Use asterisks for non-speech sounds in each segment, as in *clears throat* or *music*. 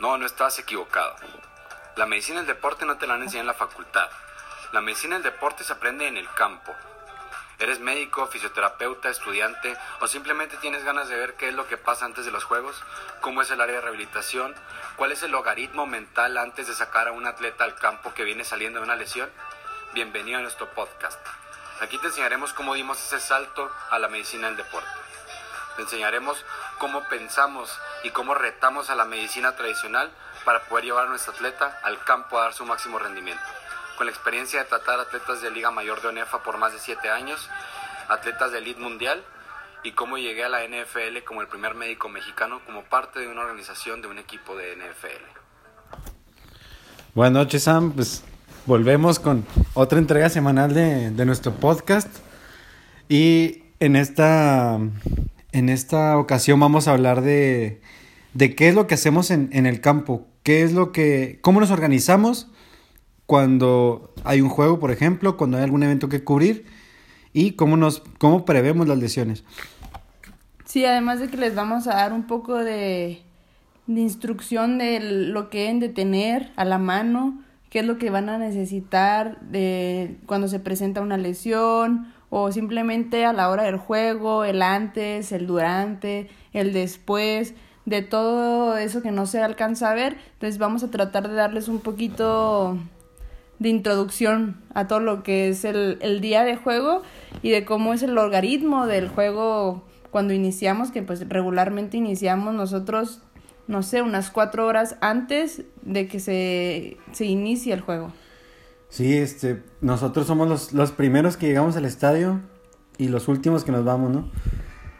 No, no estás equivocado. La medicina del deporte no te la han enseñado en la facultad. La medicina del deporte se aprende en el campo. ¿Eres médico, fisioterapeuta, estudiante o simplemente tienes ganas de ver qué es lo que pasa antes de los juegos? ¿Cómo es el área de rehabilitación? ¿Cuál es el logaritmo mental antes de sacar a un atleta al campo que viene saliendo de una lesión? Bienvenido a nuestro podcast. Aquí te enseñaremos cómo dimos ese salto a la medicina del deporte. Te enseñaremos cómo pensamos y cómo retamos a la medicina tradicional para poder llevar a nuestro atleta al campo a dar su máximo rendimiento. Con la experiencia de tratar atletas de Liga Mayor de ONEFA por más de 7 años, atletas de elite mundial y cómo llegué a la NFL como el primer médico mexicano como parte de una organización de un equipo de NFL. Buenas noches, Sam. Pues volvemos con otra entrega semanal de, de nuestro podcast. Y en esta, en esta ocasión vamos a hablar de, de qué es lo que hacemos en, en el campo, qué es lo que, cómo nos organizamos cuando hay un juego, por ejemplo, cuando hay algún evento que cubrir y cómo nos cómo prevemos las lesiones. Sí, además de que les vamos a dar un poco de, de instrucción de lo que deben de tener a la mano, qué es lo que van a necesitar de cuando se presenta una lesión o simplemente a la hora del juego, el antes, el durante, el después, de todo eso que no se alcanza a ver. Entonces vamos a tratar de darles un poquito de introducción a todo lo que es el, el día de juego y de cómo es el logaritmo del juego cuando iniciamos, que pues regularmente iniciamos nosotros, no sé, unas cuatro horas antes de que se, se inicie el juego. Sí, este, nosotros somos los, los primeros que llegamos al estadio y los últimos que nos vamos, ¿no?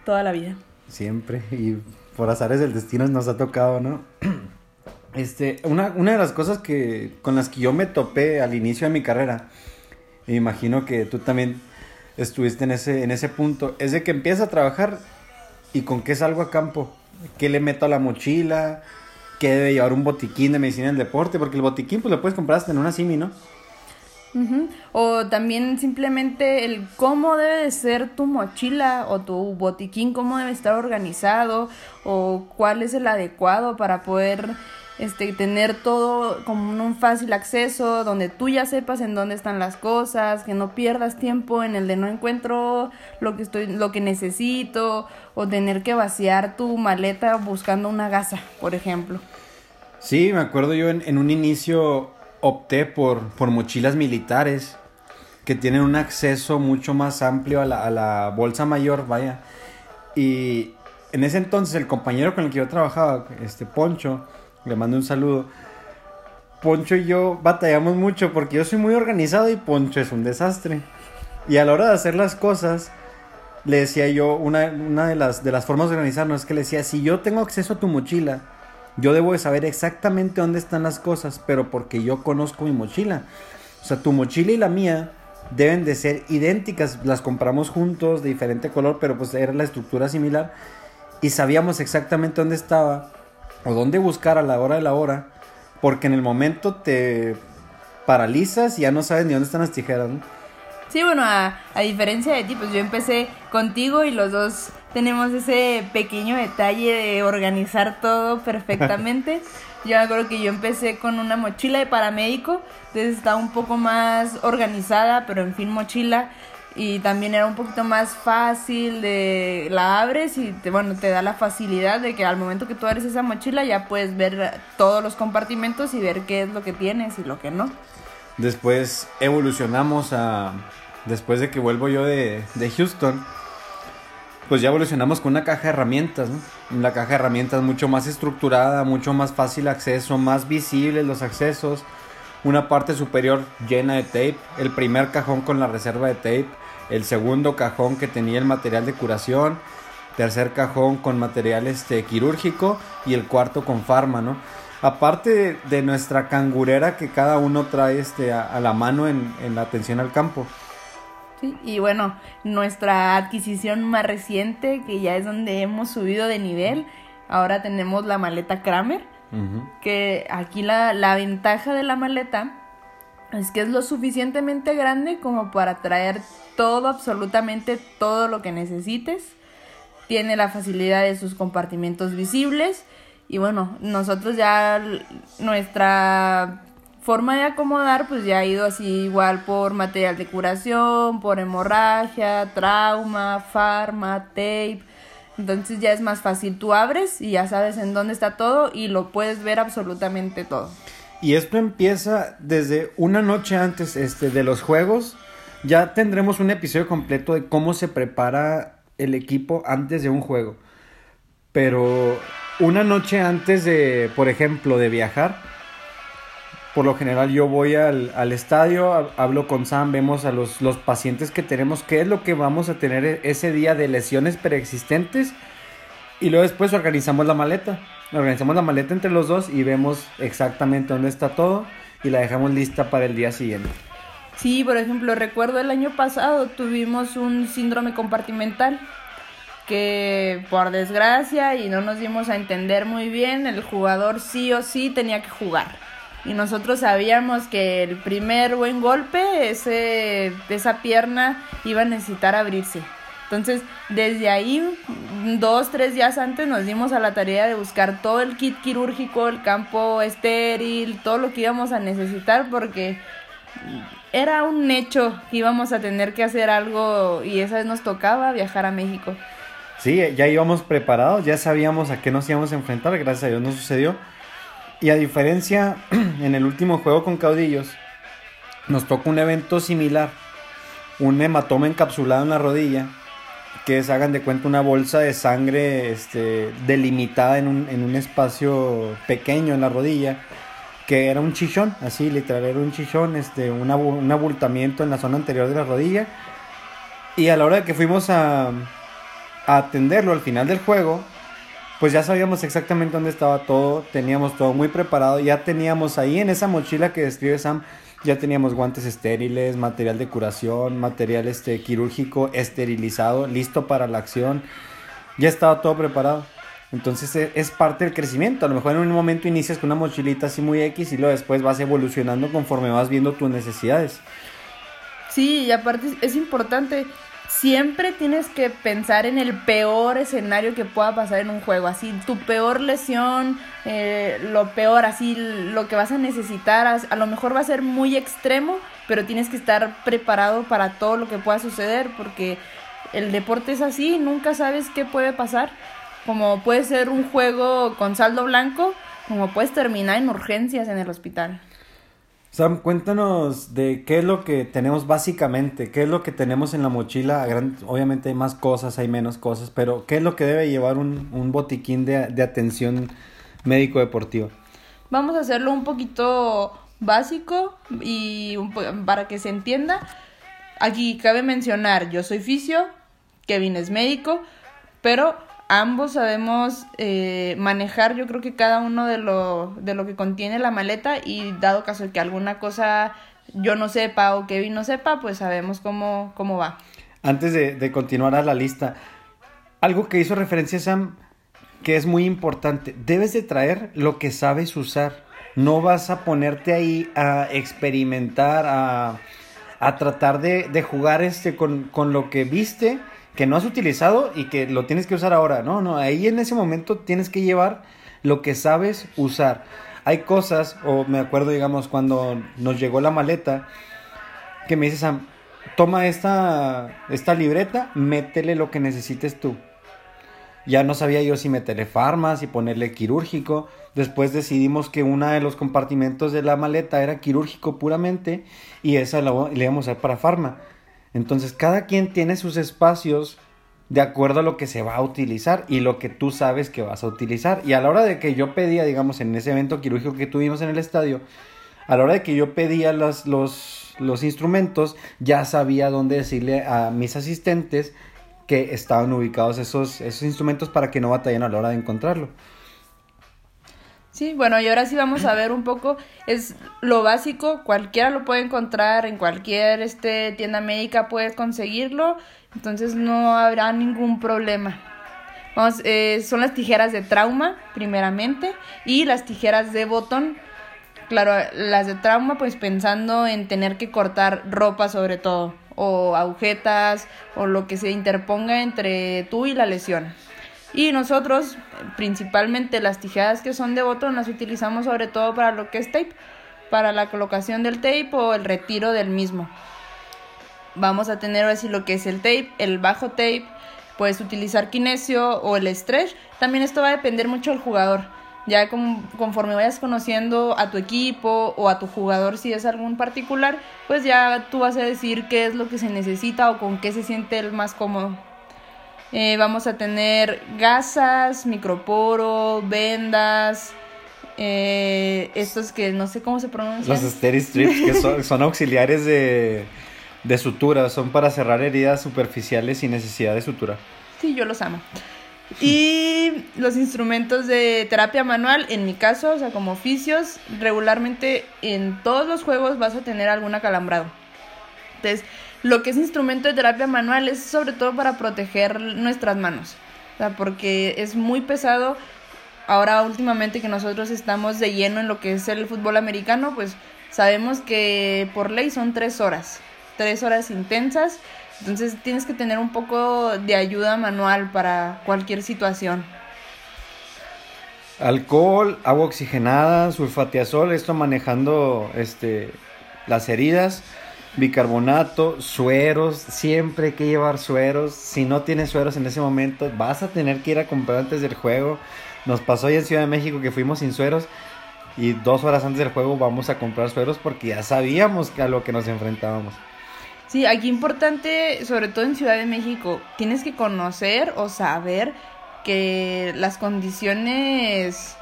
Toda la vida. Siempre, y por azares del destino nos ha tocado, ¿no? *clears throat* Este, una, una de las cosas que con las que yo me topé al inicio de mi carrera, me imagino que tú también estuviste en ese, en ese punto, es de que empiezas a trabajar y con qué salgo a campo, qué le meto a la mochila, qué debe llevar un botiquín de medicina del deporte, porque el botiquín pues lo puedes comprar hasta en una simi, ¿no? O también simplemente el cómo debe de ser tu mochila o tu botiquín, cómo debe estar organizado o cuál es el adecuado para poder este, tener todo como un fácil acceso, donde tú ya sepas en dónde están las cosas, que no pierdas tiempo en el de no encuentro lo que estoy, lo que necesito, o tener que vaciar tu maleta buscando una gasa, por ejemplo. Sí, me acuerdo yo en, en un inicio opté por, por mochilas militares que tienen un acceso mucho más amplio a la, a la bolsa mayor, vaya. Y en ese entonces el compañero con el que yo trabajaba, este Poncho, le mando un saludo. Poncho y yo batallamos mucho porque yo soy muy organizado y Poncho es un desastre. Y a la hora de hacer las cosas, le decía yo, una, una de, las, de las formas de organizarnos es que le decía, si yo tengo acceso a tu mochila, yo debo de saber exactamente dónde están las cosas, pero porque yo conozco mi mochila. O sea, tu mochila y la mía deben de ser idénticas. Las compramos juntos, de diferente color, pero pues era la estructura similar. Y sabíamos exactamente dónde estaba o dónde buscar a la hora de la hora, porque en el momento te paralizas y ya no sabes ni dónde están las tijeras, ¿no? Sí, bueno, a, a diferencia de ti, pues yo empecé contigo y los dos tenemos ese pequeño detalle de organizar todo perfectamente. *laughs* yo me acuerdo que yo empecé con una mochila de paramédico, entonces estaba un poco más organizada, pero en fin mochila. Y también era un poquito más fácil de la abres y te, bueno, te da la facilidad de que al momento que tú abres esa mochila ya puedes ver todos los compartimentos y ver qué es lo que tienes y lo que no. Después evolucionamos a... Después de que vuelvo yo de, de Houston, pues ya evolucionamos con una caja de herramientas, ¿no? Una caja de herramientas mucho más estructurada, mucho más fácil acceso, más visibles los accesos, una parte superior llena de tape, el primer cajón con la reserva de tape, el segundo cajón que tenía el material de curación, tercer cajón con material este, quirúrgico y el cuarto con farma, ¿no? Aparte de, nuestra cangurera que cada uno trae este, a, a la mano en, en la atención al campo. Sí, y bueno, nuestra adquisición más reciente, que ya es donde hemos subido de nivel, ahora tenemos la maleta Kramer, que aquí la, la ventaja de la maleta es que es lo suficientemente grande como para traer todo, absolutamente todo lo que necesites. Tiene la facilidad de sus compartimentos visibles Y bueno, nosotros ya nuestra forma de acomodar pues ya ha ido así igual por material de curación, por hemorragia, trauma, farma, tape. Entonces ya es más fácil, tú abres y ya sabes en dónde está todo y lo puedes ver absolutamente todo. Y esto empieza desde una noche antes este, de los juegos. Ya tendremos un episodio completo de cómo se prepara el equipo antes de un juego. Pero una noche antes de, por ejemplo, de viajar, por lo general yo voy al, al estadio, hablo con Sam, vemos a los, los, pacientes que tenemos, qué es lo que vamos a tener e, ese día de lesiones preexistentes y luego después organizamos la maleta. Organizamos la maleta entre los dos y vemos exactamente dónde está todo y la dejamos lista para el día siguiente. Sí, por ejemplo, recuerdo el año pasado tuvimos un síndrome compartimental que por desgracia y no nos dimos a entender muy bien, el jugador sí o sí tenía que jugar y nosotros sabíamos que el primer buen golpe, ese, esa pierna iba a necesitar abrirse. Entonces, desde ahí, dos, tres días antes, nos dimos a la tarea de buscar todo el kit quirúrgico, el campo estéril, todo lo que íbamos a necesitar, porque era un hecho que íbamos a tener que hacer algo y esa vez nos tocaba viajar a México. Sí, ya íbamos preparados, ya sabíamos a qué nos íbamos a enfrentar, gracias a Dios no sucedió. Y a diferencia, *clears throat* en el último juego con caudillos, nos toca un evento similar. Un hematoma encapsulado en la rodilla, que es, hagan de cuenta, una bolsa de sangre este, delimitada en un, en un espacio pequeño en la rodilla, que era un chichón, así literal, era un chichón, este, un abultamiento en la zona anterior de la rodilla. Y a la hora que fuimos a atenderlo al final del juego, pues ya sabíamos exactamente dónde estaba todo, teníamos todo muy preparado, ya teníamos ahí en esa mochila que describe Sam, ya teníamos guantes estériles, material de curación, material este, quirúrgico esterilizado, listo para la acción, ya estaba todo preparado. Entonces e, es parte del crecimiento. A lo mejor en un momento inicias con una mochilita así muy X y luego después vas evolucionando conforme vas viendo tus necesidades. Sí, y aparte es importante siempre tienes que pensar en el peor escenario que pueda pasar en un juego, así tu peor lesión, eh, lo peor, así lo que vas a necesitar, a, lo mejor va a ser muy extremo, pero tienes que estar preparado para todo lo que pueda suceder, porque el deporte es así, nunca sabes qué puede pasar, como puede ser un juego con saldo blanco, como puedes terminar en urgencias en el hospital. Sam, cuéntanos de qué es lo que tenemos básicamente, qué es lo que tenemos en la mochila. Obviamente hay más cosas, hay menos cosas, pero qué es lo que debe llevar un, botiquín de, de atención médico-deportiva. Vamos a hacerlo un poquito básico y para que se entienda. Aquí cabe mencionar, yo soy fisio, Kevin es médico, pero ambos sabemos eh, manejar, yo creo que cada uno de lo, de lo que contiene la maleta y dado caso de que alguna cosa yo no sepa o Kevin no sepa, pues sabemos cómo, cómo va. Antes de, de continuar a la lista, algo que hizo referencia Sam, que es muy importante, debes de traer lo que sabes usar. No vas a ponerte ahí a experimentar, a, a tratar de, de jugar este con, con lo que viste que no has utilizado y que lo tienes que usar ahora. No, no, ahí en ese momento tienes que llevar lo que sabes usar. Hay cosas, o me acuerdo, digamos, cuando nos llegó la maleta, que me dices, toma esta, esta libreta, métele lo que necesites tú. Ya no sabía yo si meterle farmas y ponerle quirúrgico. Después decidimos que uno de los compartimentos de la maleta era quirúrgico puramente y esa la, le íbamos a usar para farma. Entonces, cada quien tiene sus espacios de acuerdo a lo que se va a utilizar y lo que tú sabes que vas a utilizar. Y a la hora de que yo pedía, digamos, en ese evento quirúrgico que tuvimos en el estadio, a la hora de que yo pedía los, los, los instrumentos, ya sabía dónde decirle a mis asistentes que estaban ubicados esos, esos instrumentos para que no batallen a la hora de encontrarlo. Sí, bueno, y ahora sí vamos a ver un poco, es lo básico, cualquiera lo puede encontrar, en cualquier este, tienda médica puedes conseguirlo, entonces no habrá ningún problema. Vamos, eh, son las tijeras de trauma, primeramente, y las tijeras de botón. Claro, las de trauma, pues pensando en tener que cortar ropa sobre todo, o agujetas, o lo que se interponga entre tú y la lesión. Y nosotros, principalmente las tijeras que son de botón, las utilizamos sobre todo para lo que es tape, para la colocación del tape o el retiro del mismo. Vamos a tener así lo que es el tape, el bajo tape, puedes utilizar kinesio o el stretch. También esto va a depender mucho del jugador. Ya conforme vayas conociendo a tu equipo o a tu jugador si es algún particular, pues ya tú vas a decir qué es lo que se necesita o con qué se siente el más cómodo. Eh, vamos a tener gasas, microporo, vendas, eh, estos que no sé cómo se pronuncian. Los steri strips, que *laughs* son, auxiliares de, de, sutura, son para cerrar heridas superficiales sin necesidad de sutura. Sí, yo los amo. Y los instrumentos de terapia manual, en mi caso, o sea, como oficios, regularmente en todos los juegos vas a tener algún acalambrado. Entonces, lo que es instrumento de terapia manual es sobre todo para proteger nuestras manos. Porque es muy pesado. Ahora últimamente que nosotros estamos de lleno en lo que es el fútbol americano, pues sabemos que por ley son tres horas. Tres horas intensas. Entonces tienes que tener un poco de ayuda manual para cualquier situación. Alcohol, agua oxigenada, sulfatiazol, esto manejando este, las heridas bicarbonato, sueros, siempre hay que llevar sueros. Si no tienes sueros en ese momento, vas a tener que ir a comprar antes del juego. Nos pasó hoy en Ciudad de México que fuimos sin sueros y dos horas antes del juego vamos a comprar sueros porque ya sabíamos a lo que nos enfrentábamos. Sí, aquí importante, sobre todo en Ciudad de México, tienes que conocer o saber que las condiciones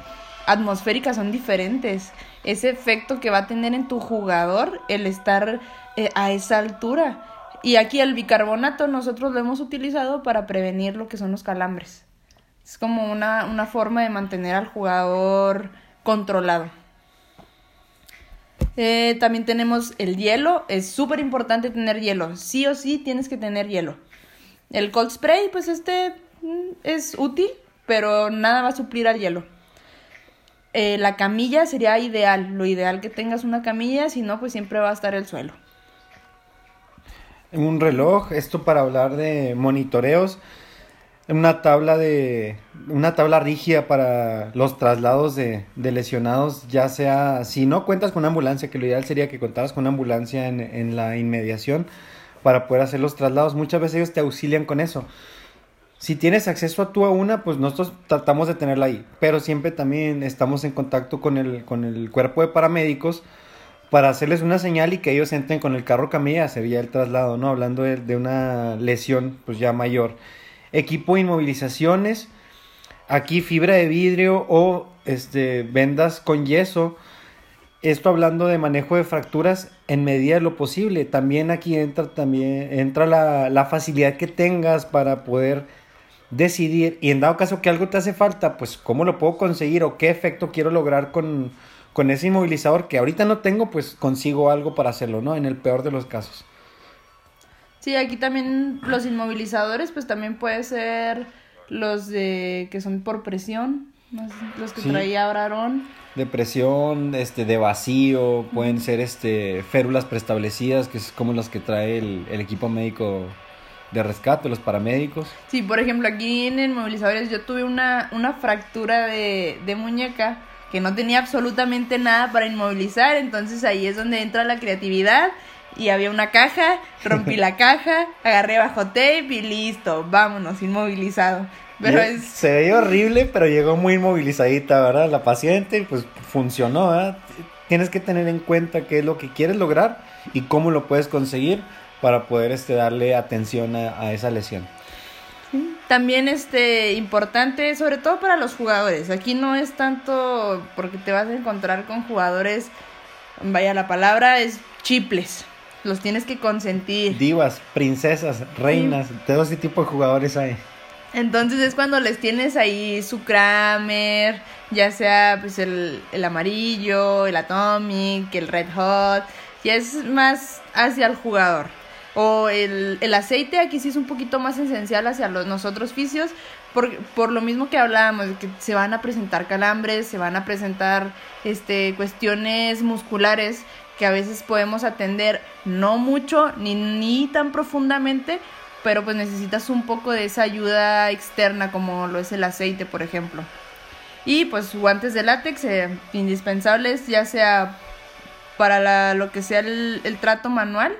atmosféricas son diferentes. Ese efecto que va a tener en tu jugador el estar eh, a esa altura. Y aquí el bicarbonato nosotros lo hemos utilizado para prevenir lo que son los calambres. Es como una, una forma de mantener al jugador controlado. Eh, también tenemos el hielo. Es súper importante tener hielo. Sí o sí tienes que tener hielo. El cold spray, pues este mm, es útil, pero nada va a suplir al hielo. Eh, la camilla sería ideal. Lo ideal que tengas una camilla, si no, pues siempre va a estar el suelo un reloj, esto para hablar de monitoreos, una tabla de una tabla rígida para los traslados de, lesionados, ya sea si no cuentas con una ambulancia, que lo ideal sería que contaras con una ambulancia en, en la inmediación para poder hacer los traslados. Muchas veces ellos te auxilian con eso. Si tienes acceso a tú a una, pues nosotros tratamos de tenerla ahí, pero siempre también estamos en contacto con el, con el cuerpo de paramédicos para hacerles una señal y que ellos entren con el carro camilla a hacer ya el traslado, ¿no? Hablando de, una lesión pues ya mayor. Equipo de inmovilizaciones, aquí fibra de vidrio o este, vendas con yeso. Esto hablando de manejo de fracturas en medida de lo posible. También aquí entra, también, entra la, la facilidad que tengas para poder decidir y en dado caso que algo te hace falta, pues cómo lo puedo conseguir o qué efecto quiero lograr con, con ese inmovilizador que ahorita no tengo, pues consigo algo para hacerlo, ¿no? En el peor de los casos. Sí, aquí también los inmovilizadores, pues también puede ser los de que son por presión, los que traía ahora. De presión, este, de vacío, pueden ser este férulas preestablecidas, que es como las que trae el, equipo médico de rescate, los paramédicos. Sí, por ejemplo, aquí en inmovilizadores yo tuve una, una fractura de, de muñeca que no tenía absolutamente nada para inmovilizar, entonces ahí es donde entra la creatividad y había una caja, rompí la *laughs* caja, agarré bajo tape y listo, vámonos, inmovilizado. Pero es... Se veía horrible, pero llegó muy inmovilizadita, ¿verdad? La paciente, pues funcionó, ¿verdad? Tienes que tener en cuenta qué es lo que quieres lograr y cómo lo puedes conseguir para poder este, darle atención a esa lesión. También este importante, sobre todo para los jugadores. Aquí no es tanto porque te vas a encontrar con jugadores, vaya la palabra, es chiples. Los tienes que consentir. Divas, princesas, reinas, todo ese tipo de jugadores hay. Entonces es cuando les tienes ahí su Kramer, ya sea pues el, el amarillo, el Atomic, el Red Hot, ya es más hacia el jugador. O el, el aceite aquí sí es un poquito más esencial hacia los nosotros fisios, por, por lo mismo que hablábamos, que se van a presentar calambres, se van a presentar este, cuestiones musculares que a veces podemos atender no mucho ni, ni tan profundamente, pero pues necesitas un poco de esa ayuda externa como lo es el aceite, por ejemplo. Y pues guantes de látex eh, indispensables, ya sea para lo que sea el, el trato manual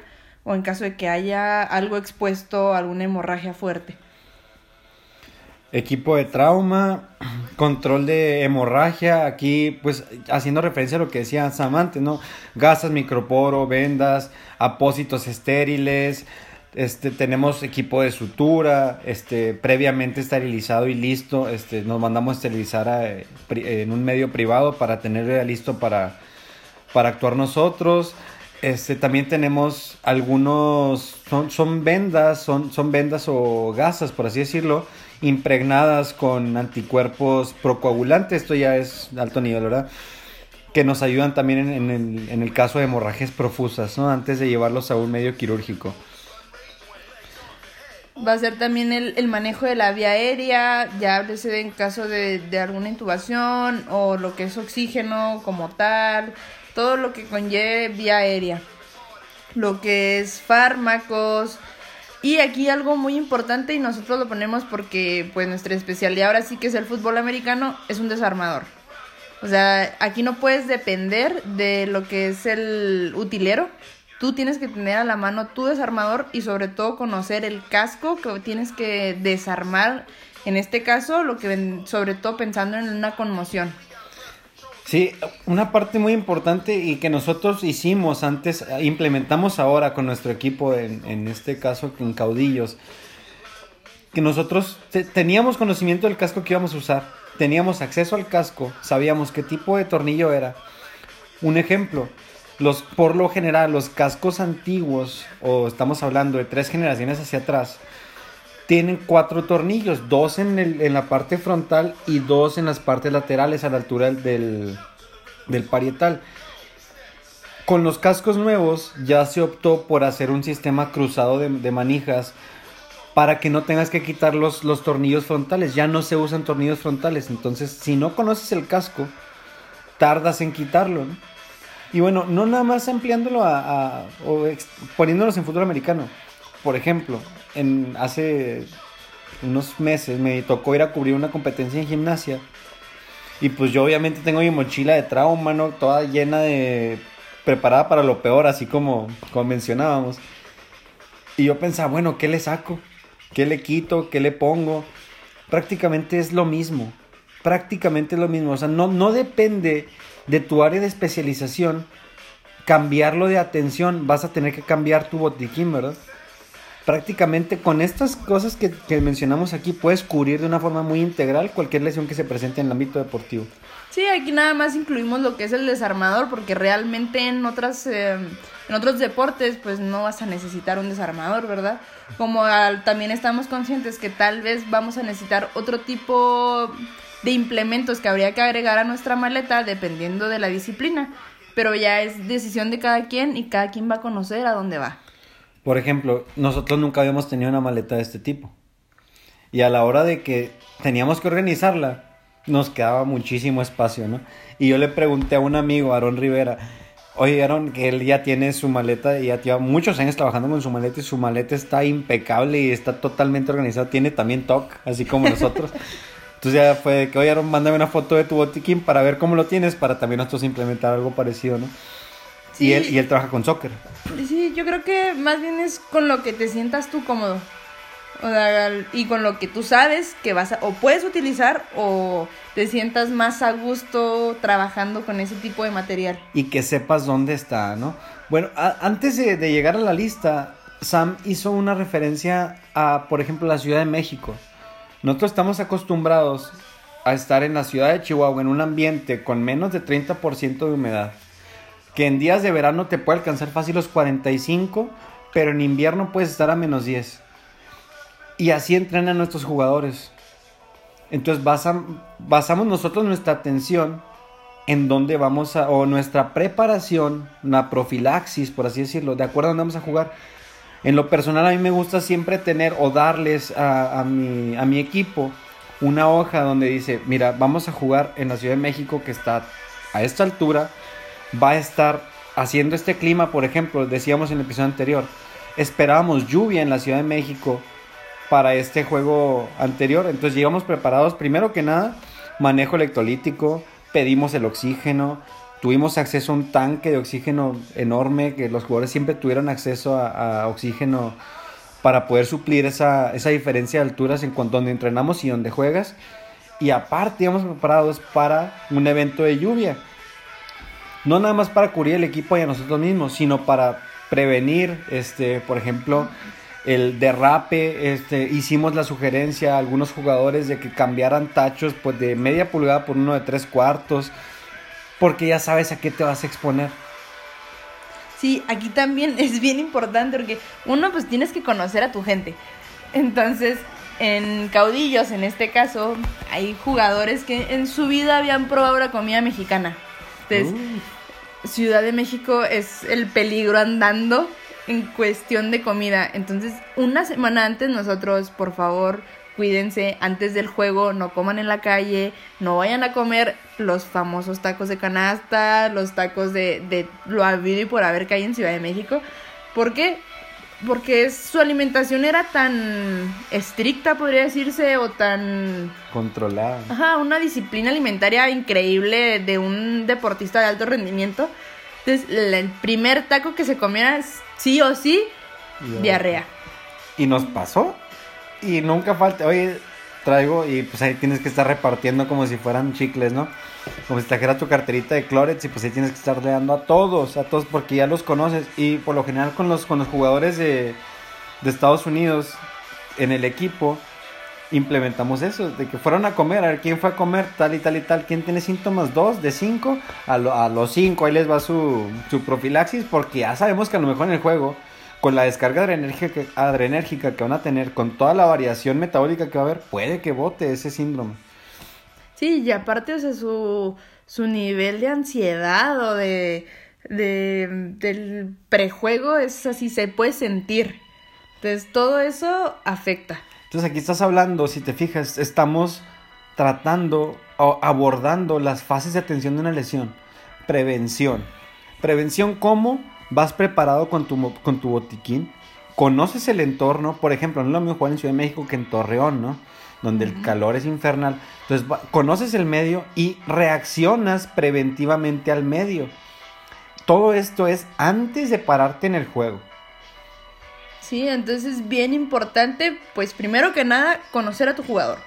o en caso de que haya algo expuesto, alguna hemorragia fuerte. Equipo de trauma, *clears throat* control de hemorragia, aquí pues haciendo referencia a lo que decía Samante, ¿no? Gasas, microporo, vendas, apósitos estériles, este, tenemos equipo de sutura, este, previamente esterilizado y listo, este, nos mandamos a esterilizar en un medio privado para tenerlo listo para, para actuar nosotros. Este, también tenemos algunos, son, son vendas, son, son vendas o gasas, por así decirlo, impregnadas con anticuerpos procoagulantes, esto ya es alto nivel, ¿verdad? Que nos ayudan también en, el, en el, caso de hemorragias profusas, ¿no? Antes de llevarlos a un medio quirúrgico. Va a ser también el, el manejo de la vía aérea, ya háblese en caso de, de alguna intubación o lo que es oxígeno como tal, todo lo que conlleve vía aérea, lo que es fármacos. Y aquí algo muy importante y nosotros lo ponemos porque pues nuestra especialidad ahora sí que es el fútbol americano, es un desarmador. O sea, aquí no puedes depender de lo que es el utilero. Tú tienes que tener a la mano tu desarmador y sobre todo conocer el casco que tienes que desarmar. En este caso, lo que sobre todo pensando en una conmoción. Sí, una parte muy importante y que nosotros hicimos antes, implementamos ahora con nuestro equipo, en, en este caso en Caudillos, que nosotros teníamos conocimiento del casco que íbamos a usar, teníamos acceso al casco, sabíamos qué tipo de tornillo era. Un ejemplo, los, por lo general los cascos antiguos, o estamos hablando de tres generaciones hacia atrás, tienen cuatro tornillos, dos en, el, en la parte frontal y dos en las partes laterales a la altura del, del parietal. Con los cascos nuevos ya se optó por hacer un sistema cruzado de, manijas para que no tengas que quitar los, los, tornillos frontales. Ya no se usan tornillos frontales. Entonces, si no conoces el casco, tardas en quitarlo. Y bueno, no nada más ampliándolo a, o poniéndolos en fútbol americano. Por ejemplo, en hace unos meses me tocó ir a cubrir una competencia en gimnasia. Y pues yo obviamente tengo mi mochila de trauma, ¿no? Toda llena de... preparada para lo peor, así como, como mencionábamos. Y yo pensaba, bueno, ¿qué le saco? ¿Qué le quito? ¿Qué le pongo? Prácticamente es lo mismo. Prácticamente es lo mismo. O sea, no, no depende de tu área de especialización cambiarlo de atención. Vas a tener que cambiar tu botiquín, ¿verdad? Prácticamente con estas cosas que, mencionamos aquí puedes cubrir de una forma muy integral cualquier lesión que se presente en el ámbito deportivo. Sí, aquí nada más incluimos lo que es el desarmador porque realmente en otras eh, en otros deportes pues no vas a necesitar un desarmador, ¿verdad? Como también estamos conscientes que tal vez vamos a necesitar otro tipo de implementos que habría que agregar a nuestra maleta dependiendo de la disciplina, pero ya es decisión de cada quien y cada quien va a conocer a dónde va. Por ejemplo, nosotros nunca habíamos tenido una maleta de este tipo. Y a la hora de que teníamos que organizarla, nos quedaba muchísimo espacio, ¿no? Y yo le pregunté a un amigo, Aaron Rivera, oye, Aaron, que él ya tiene su maleta y ya lleva muchos años trabajando con su maleta y su maleta está impecable y está totalmente organizada. Tiene también TOC, así como nosotros. *laughs* Entonces ya fue de que, oye, Aaron, mándame una foto de tu botiquín para ver cómo lo tienes, para también nosotros implementar algo parecido, ¿no? Y, él, y él trabaja con soccer. Sí, yo creo que más bien es con lo que te sientas tú cómodo. y con lo que tú sabes que vas a, o puedes utilizar o te sientas más a gusto trabajando con ese tipo de material. Y que sepas dónde está, ¿no? Bueno, antes de, de, llegar a la lista, Sam hizo una referencia a, por ejemplo, la Ciudad de México. Nosotros estamos acostumbrados a estar en la ciudad de Chihuahua en un ambiente con menos de 30% de humedad que en días de verano te puede alcanzar fácil los 45, pero en invierno puedes estar a menos 10. Y así entrenan nuestros jugadores. Entonces basamos nosotros nuestra atención en dónde vamos a, o nuestra preparación, una profilaxis, por así decirlo, de acuerdo a dónde vamos a jugar. En lo personal a mí me gusta siempre tener o darles a, mi, a mi equipo una hoja donde dice, mira, vamos a jugar en la Ciudad de México que está a esta altura, va a estar haciendo este clima, por ejemplo, decíamos en el episodio anterior, esperábamos lluvia en la Ciudad de México para este juego anterior. Entonces llegamos preparados, primero que nada, manejo electrolítico, pedimos el oxígeno, tuvimos acceso a un tanque de oxígeno enorme, que los jugadores siempre tuvieron acceso a, oxígeno para poder suplir esa, esa, diferencia de alturas en cuanto donde entrenamos y donde juegas. Y aparte íbamos preparados para un evento de lluvia. No nada más para cubrir el equipo y a nosotros mismos, sino para prevenir, este, por ejemplo, el derrape, este, hicimos la sugerencia a algunos jugadores de que cambiaran tachos pues, de media pulgada por uno de tres cuartos, porque ya sabes a qué te vas a exponer. Sí, aquí también *laughs* es bien importante porque uno pues tienes que conocer a tu gente. Entonces, en caudillos, en este caso, hay jugadores que en su vida habían probado la comida mexicana. Entonces, Ciudad de México es el peligro andando en cuestión de comida. Entonces, una semana antes nosotros, por favor, cuídense antes del juego, no coman en la calle, no vayan a comer los famosos tacos de canasta, los tacos de, de lo habido y por haber que hay en Ciudad de México. ¿Por qué? Porque su alimentación era tan estricta, podría decirse, o tan... Controlada. Ajá, una disciplina alimentaria increíble de un deportista de alto rendimiento. Entonces, el primer taco que se comiera sí o sí, diarrea. Y nos pasó. Y nunca falta, oye, traigo y pues ahí tienes que estar repartiendo como si fueran chicles, ¿no? Como si trajeras tu carterita de Clorets y pues ahí tienes que estar dando a todos, a todos porque ya los conoces. Y por lo general con los, con los jugadores de, de Estados Unidos en el equipo implementamos eso, de que fueron a comer, a ver quién fue a comer, tal y tal y tal, quién tiene síntomas, dos de cinco, a, a los cinco ahí les va su, su profilaxis, porque ya sabemos que a lo mejor en el juego, con la descarga adrenérgica, adrenérgica que van a tener, con toda la variación metabólica que va a haber, puede que bote ese síndrome. Sí, y aparte, o sea, su, su nivel de ansiedad o de, de, del prejuego es así, se puede sentir. Entonces, todo eso afecta. Entonces aquí estás hablando, si te fijas, estamos tratando o abordando las fases de atención de una lesión. Prevención. Prevención, ¿cómo? Vas preparado con tu, con tu botiquín, conoces el entorno, por ejemplo, no es lo mismo jugar en Ciudad de México que en Torreón, ¿no? Donde el calor es infernal. Entonces, conoces el medio y reaccionas preventivamente al medio. Todo esto es antes de pararte en el juego. Sí, entonces es bien importante, pues primero que nada, conocer a tu jugador.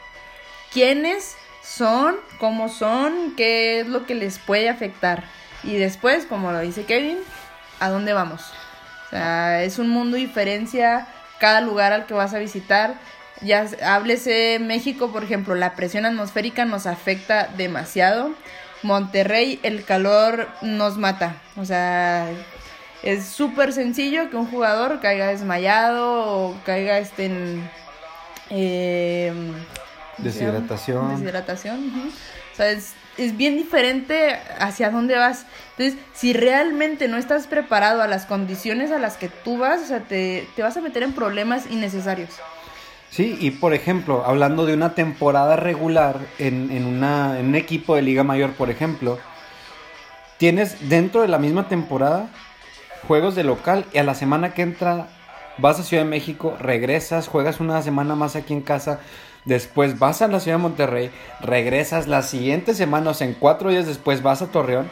¿Quiénes son? ¿Cómo son? ¿Qué es lo que les puede afectar? Y después, como lo dice Kevin, ¿a dónde vamos? O sea, es un mundo diferencia cada lugar al que vas a visitar. Ya háblese México, por ejemplo, la presión atmosférica nos afecta demasiado. Monterrey, el calor nos mata. O sea, es súper sencillo que un jugador caiga desmayado o caiga este en em, deshidratación. Deshidratación. O sea, es, es, bien diferente hacia dónde vas. Entonces, si realmente no estás preparado a las condiciones a las que tú vas, o sea, te, te vas a meter en problemas innecesarios. Sí, y por ejemplo, hablando de una temporada regular en, en, una, en un equipo de Liga Mayor, por ejemplo, tienes dentro de la misma temporada juegos de local y a la semana que entra vas a Ciudad de México, regresas, juegas una semana más aquí en casa, después vas a la Ciudad de Monterrey, regresas la siguiente semana, o sea, en cuatro días después vas a Torreón,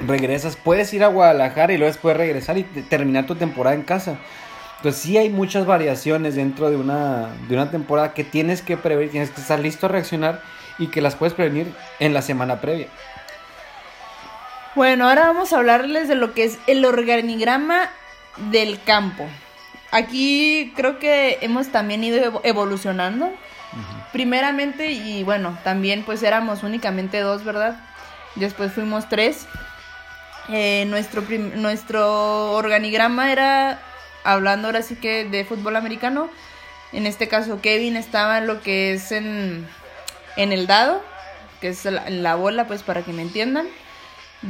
regresas, puedes ir a Guadalajara y luego después regresar y terminar tu temporada en casa. Entonces sí hay muchas variaciones dentro de una, de una temporada que tienes que prever, tienes que estar listo a reaccionar y que las puedes prevenir en la semana previa. Bueno, ahora vamos a hablarles de lo que es el organigrama del campo. Aquí creo que hemos también ido evolucionando. Primeramente, y bueno, también pues éramos únicamente dos, ¿verdad? Después fuimos tres. Eh, nuestro, nuestro organigrama era, hablando ahora sí que de fútbol americano, en este caso Kevin estaba en lo que es en, en el dado, que es la, la bola, pues para que me entiendan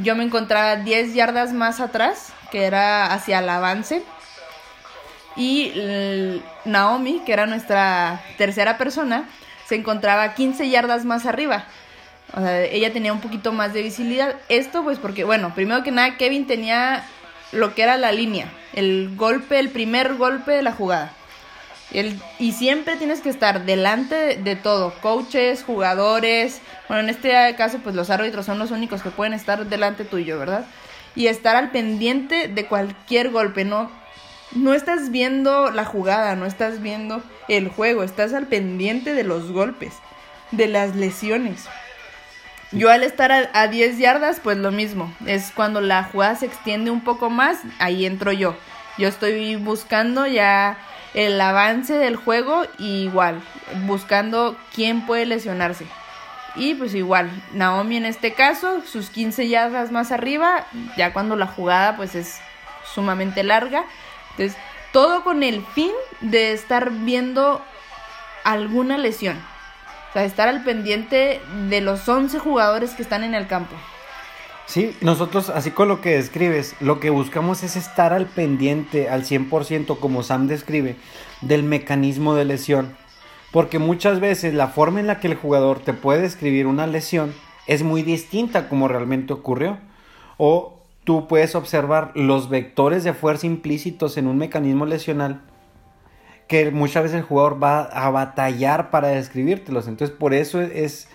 yo me encontraba 10 yardas más atrás, que era hacia el avance. Y Naomi, que era nuestra tercera persona, se encontraba 15 yardas más arriba. O sea, ella tenía un poquito más de visibilidad. Esto pues porque, bueno, primero que nada, Kevin tenía lo que era la línea. el golpe, el primer golpe de la jugada. El, y siempre tienes que estar delante de, todo, coaches, jugadores, bueno, en este caso pues los árbitros son los únicos que pueden estar delante tuyo, ¿verdad? Y estar al pendiente de cualquier golpe, no no estás viendo la jugada, no estás viendo el juego, estás al pendiente de los golpes, de las lesiones. Yo al estar a, 10 yardas, pues lo mismo. Es cuando la jugada se extiende un poco más, ahí entro yo. Yo estoy buscando ya el avance del juego y igual, buscando quién puede lesionarse. Y pues igual, Naomi en este caso, sus 15 yardas más arriba, ya cuando la jugada pues es sumamente larga. Entonces, todo con el fin de estar viendo alguna lesión sea, estar al pendiente de los 11 jugadores que están en el campo. Sí, nosotros, así con lo que describes, lo que buscamos es estar al pendiente al 100%, como Sam describe, del mecanismo de lesión. Porque muchas veces la forma en la que el jugador te puede describir una lesión es muy distinta como realmente ocurrió. O tú puedes observar los vectores de fuerza implícitos en un mecanismo lesional que muchas veces el jugador va a batallar para describírtelos. Entonces, por eso es,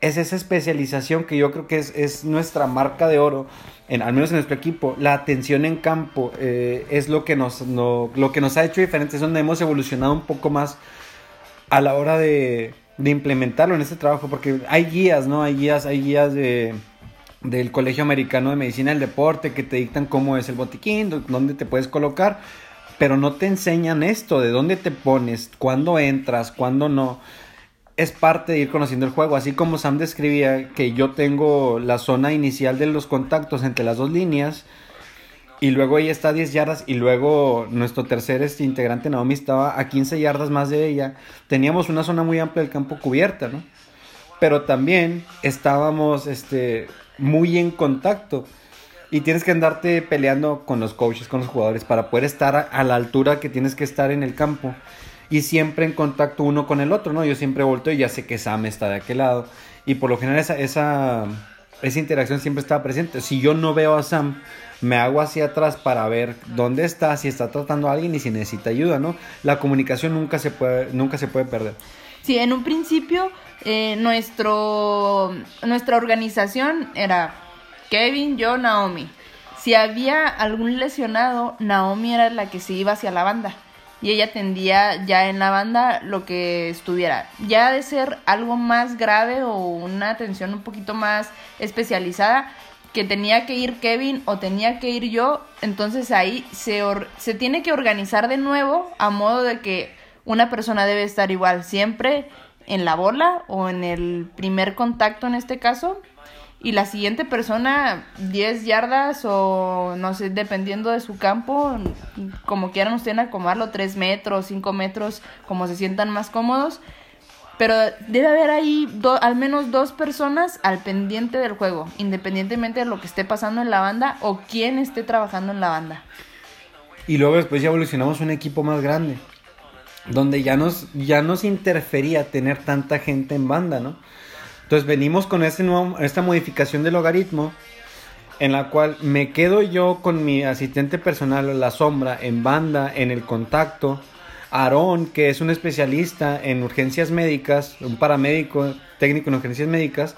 es esa especialización que yo creo que es, nuestra marca de oro, en, al menos en nuestro equipo. La atención en campo eh, es lo que, nos, lo que nos ha hecho diferentes, es donde hemos evolucionado un poco más a la hora de, de implementarlo en este trabajo, porque hay guías, ¿no? Hay guías, hay guías de del Colegio Americano de Medicina del Deporte que te dictan cómo es el botiquín, dónde te puedes colocar pero no te enseñan esto, de dónde te pones, cuándo entras, cuándo no. Es parte de ir conociendo el juego, así como Sam describía que yo tengo la zona inicial de los contactos entre las dos líneas y luego ella está a 10 yardas y luego nuestro tercer este, integrante Naomi estaba a 15 yardas más de ella. Teníamos una zona muy amplia del campo cubierta, ¿no? Pero también estábamos este, muy en contacto. Y tienes que andarte peleando con los coaches, con los jugadores, para poder estar a, la altura que tienes que estar en el campo. Y siempre en contacto uno con el otro, ¿no? Yo siempre volteo y ya sé que Sam está de aquel lado. Y por lo general esa, esa, esa interacción siempre está presente. Si yo no veo a Sam, me hago hacia atrás para ver dónde está, si está tratando a alguien y si necesita ayuda, ¿no? La comunicación nunca se puede, nunca se puede perder. Sí, en un principio eh, nuestro, nuestra organización era Kevin, yo, Naomi. Si había algún lesionado, Naomi era la que se iba hacia la banda. Y ella tendía ya en la banda lo que estuviera. Ya de ser algo más grave o una atención un poquito más especializada, que tenía que ir Kevin o tenía que ir yo, entonces ahí se, se tiene que organizar de nuevo a modo de que una persona debe estar igual siempre en la bola o en el primer contacto en este caso y la siguiente persona 10 yardas o no sé, dependiendo de su campo, como quieran ustedes acomodarlo, 3 metros, 5 metros, como se sientan más cómodos. Pero debe haber ahí al menos dos personas al pendiente del juego, independientemente de lo que esté pasando en la banda o quién esté trabajando en la banda. Y luego después ya evolucionamos un equipo más grande, donde ya nos, ya nos interfería tener tanta gente en banda, ¿no? Entonces venimos con este nuevo, esta modificación del logaritmo en la cual me quedo yo con mi asistente personal, la sombra, en banda, en el contacto. Aarón, que es un especialista en urgencias médicas, un paramédico técnico en urgencias médicas,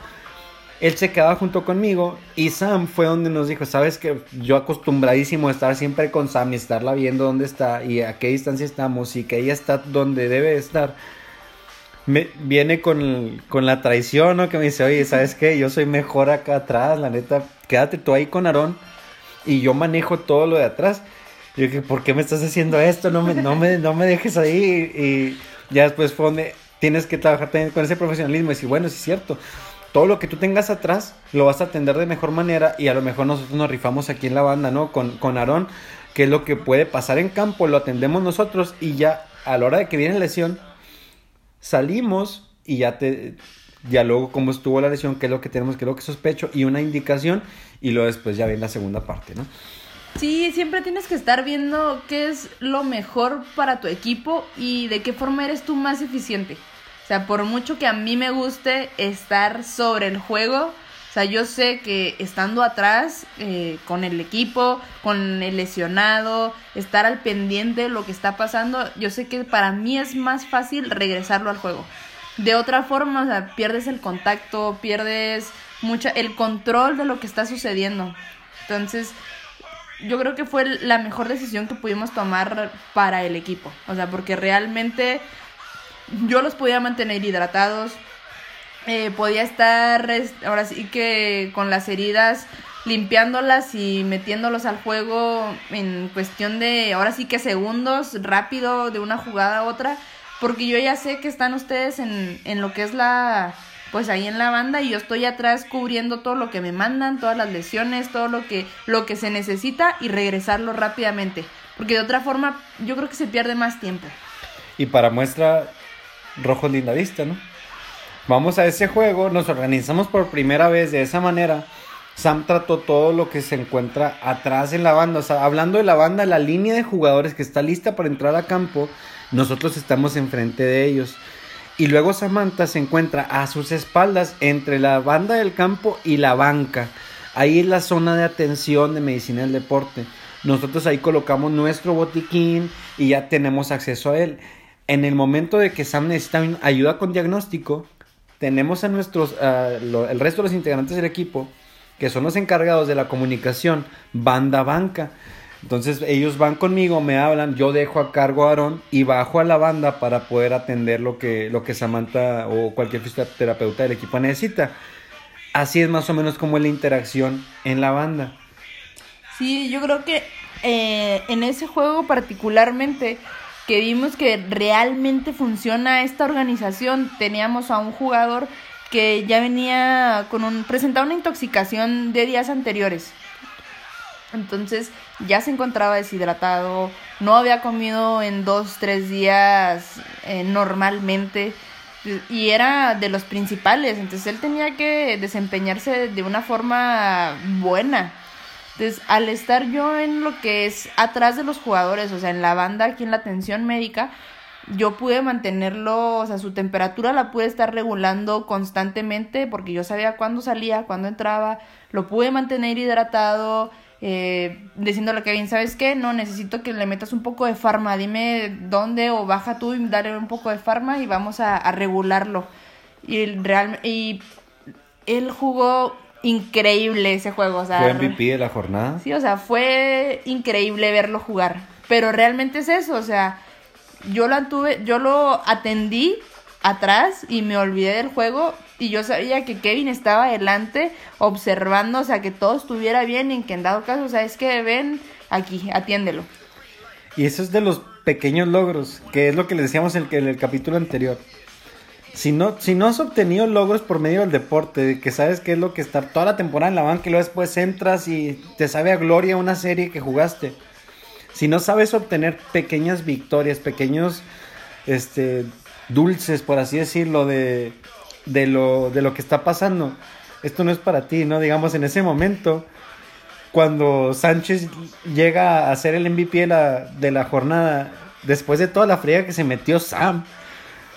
él se quedaba junto conmigo y Sam fue donde nos dijo, sabes que yo acostumbradísimo a estar siempre con Sam y estarla viendo dónde está y a qué distancia estamos y que ella está donde debe estar me, viene con, la traición, ¿no? Que me dice, oye, ¿sabes qué? Yo soy mejor acá atrás, la neta, quédate tú ahí con Aarón y yo manejo todo lo de atrás. yo dije, ¿por qué me estás haciendo esto? No me, no me, no me dejes ahí. Y ya después fue donde tienes que trabajar también con ese profesionalismo y decir, bueno, sí es cierto. Todo lo que tú tengas atrás lo vas a atender de mejor manera y a lo mejor nosotros nos rifamos aquí en la banda, ¿no? Con, con Aarón, que es lo que puede pasar en campo, lo atendemos nosotros y ya a la hora de que viene lesión, salimos y ya te luego cómo estuvo la lesión, qué es lo que tenemos, qué es lo que sospecho y una indicación y luego después ya viene la segunda parte, ¿no? Sí, siempre tienes que estar viendo qué es lo mejor para tu equipo y de qué forma eres tú más eficiente. Sea, por mucho que a mí me guste estar sobre el juego, O sea, yo sé que estando atrás eh, con el equipo, con el lesionado, estar al pendiente de lo que está pasando, yo sé que para mí es más fácil regresarlo al juego. De otra forma, o sea, pierdes el contacto, pierdes mucha el control de lo que está sucediendo. Entonces, yo creo que fue la mejor decisión que pudimos tomar para el equipo. O sea, porque realmente yo los podía mantener hidratados, eh, podía estar ahora sí que con las heridas limpiándolas y metiéndolos al juego en cuestión de ahora sí que segundos, rápido de una jugada a otra, porque yo ya sé que están ustedes en, en lo que es la pues ahí en la banda y yo estoy atrás cubriendo todo lo que me mandan, todas las lesiones, todo lo que lo que se necesita y regresarlo rápidamente, porque de otra forma yo creo que se pierde más tiempo. Y para muestra rojo linda vista, ¿no? Vamos a ese juego, nos organizamos por primera vez de esa manera. Sam trató todo lo que se encuentra atrás en la banda. O sea, hablando de la banda, la línea de jugadores que está lista para entrar a campo, nosotros estamos enfrente de ellos. Y luego Samantha se encuentra a sus espaldas entre la banda del campo y la banca. Ahí es la zona de atención de medicina del deporte. Nosotros ahí colocamos nuestro botiquín y ya tenemos acceso a él. En el momento de que Sam necesita ayuda con diagnóstico, tenemos a nuestros, el resto de los integrantes del equipo, que son los encargados de la comunicación, banda banca. Entonces ellos van conmigo, me hablan, yo dejo a cargo a Aaron y bajo a la banda para poder atender lo que, lo que Samantha o cualquier fisioterapeuta del equipo necesita. Así es más o menos como la interacción en la banda. Sí, yo creo que eh, en ese juego particularmente que vimos que realmente funciona esta organización, teníamos a un jugador que ya venía con un presentaba una intoxicación de días anteriores. Entonces ya se encontraba deshidratado, no había comido en dos, tres días eh, normalmente y era de los principales, entonces él tenía que desempeñarse de una forma buena. Entonces, al estar yo en lo que es atrás de los jugadores, o sea, en la banda, aquí en la atención médica, yo pude mantenerlo, o sea, su temperatura la pude estar regulando constantemente porque yo sabía cuándo salía, cuándo entraba, lo pude mantener hidratado, eh, diciéndole a Kevin, ¿sabes qué? No, necesito que le metas un poco de farma, dime dónde o baja tú y dale un poco de farma y vamos a, a regularlo. Y, real, y él jugó increíble ese juego. O sea, ¿Fue MVP de la jornada? Sí, o sea, fue increíble verlo jugar. Pero realmente es eso, o sea, yo lo tuve, yo lo atendí atrás y me olvidé del juego y yo sabía que Kevin estaba adelante observando, o sea, que todo estuviera bien y que en dado caso, o sea, es que ven aquí, atiéndelo. Y eso es de los pequeños logros, que es lo que le decíamos en el, en el capítulo anterior si no, si no has obtenido logros por medio del deporte, que sabes qué es lo que estar toda la temporada en la banca y luego después entras y te sabe a gloria una serie que jugaste. Si no sabes obtener pequeñas victorias, pequeños este dulces, por así decirlo, de, de, lo, de lo que está pasando, esto no es para ti, ¿no? Digamos, en ese momento, cuando Sánchez llega a ser el MVP de la, de la jornada, después de toda la friega que se metió Sam,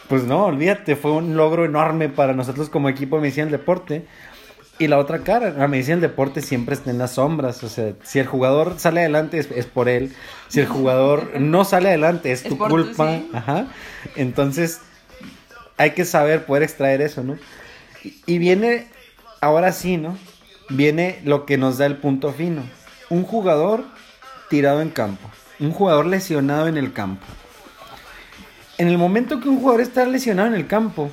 pues no, olvídate, fue un logro enorme para nosotros como equipo de medicina del deporte. Y la otra cara, la medicina del deporte siempre está en las sombras. O sea, si el jugador sale adelante es, por él. Si el jugador no sale adelante es, tu culpa. Ajá. Entonces, hay que saber poder extraer eso, ¿no? y viene, ahora sí, ¿no? Viene lo que nos da el punto fino. Un jugador tirado en campo. Un jugador lesionado en el campo en el momento que un jugador está lesionado en el campo,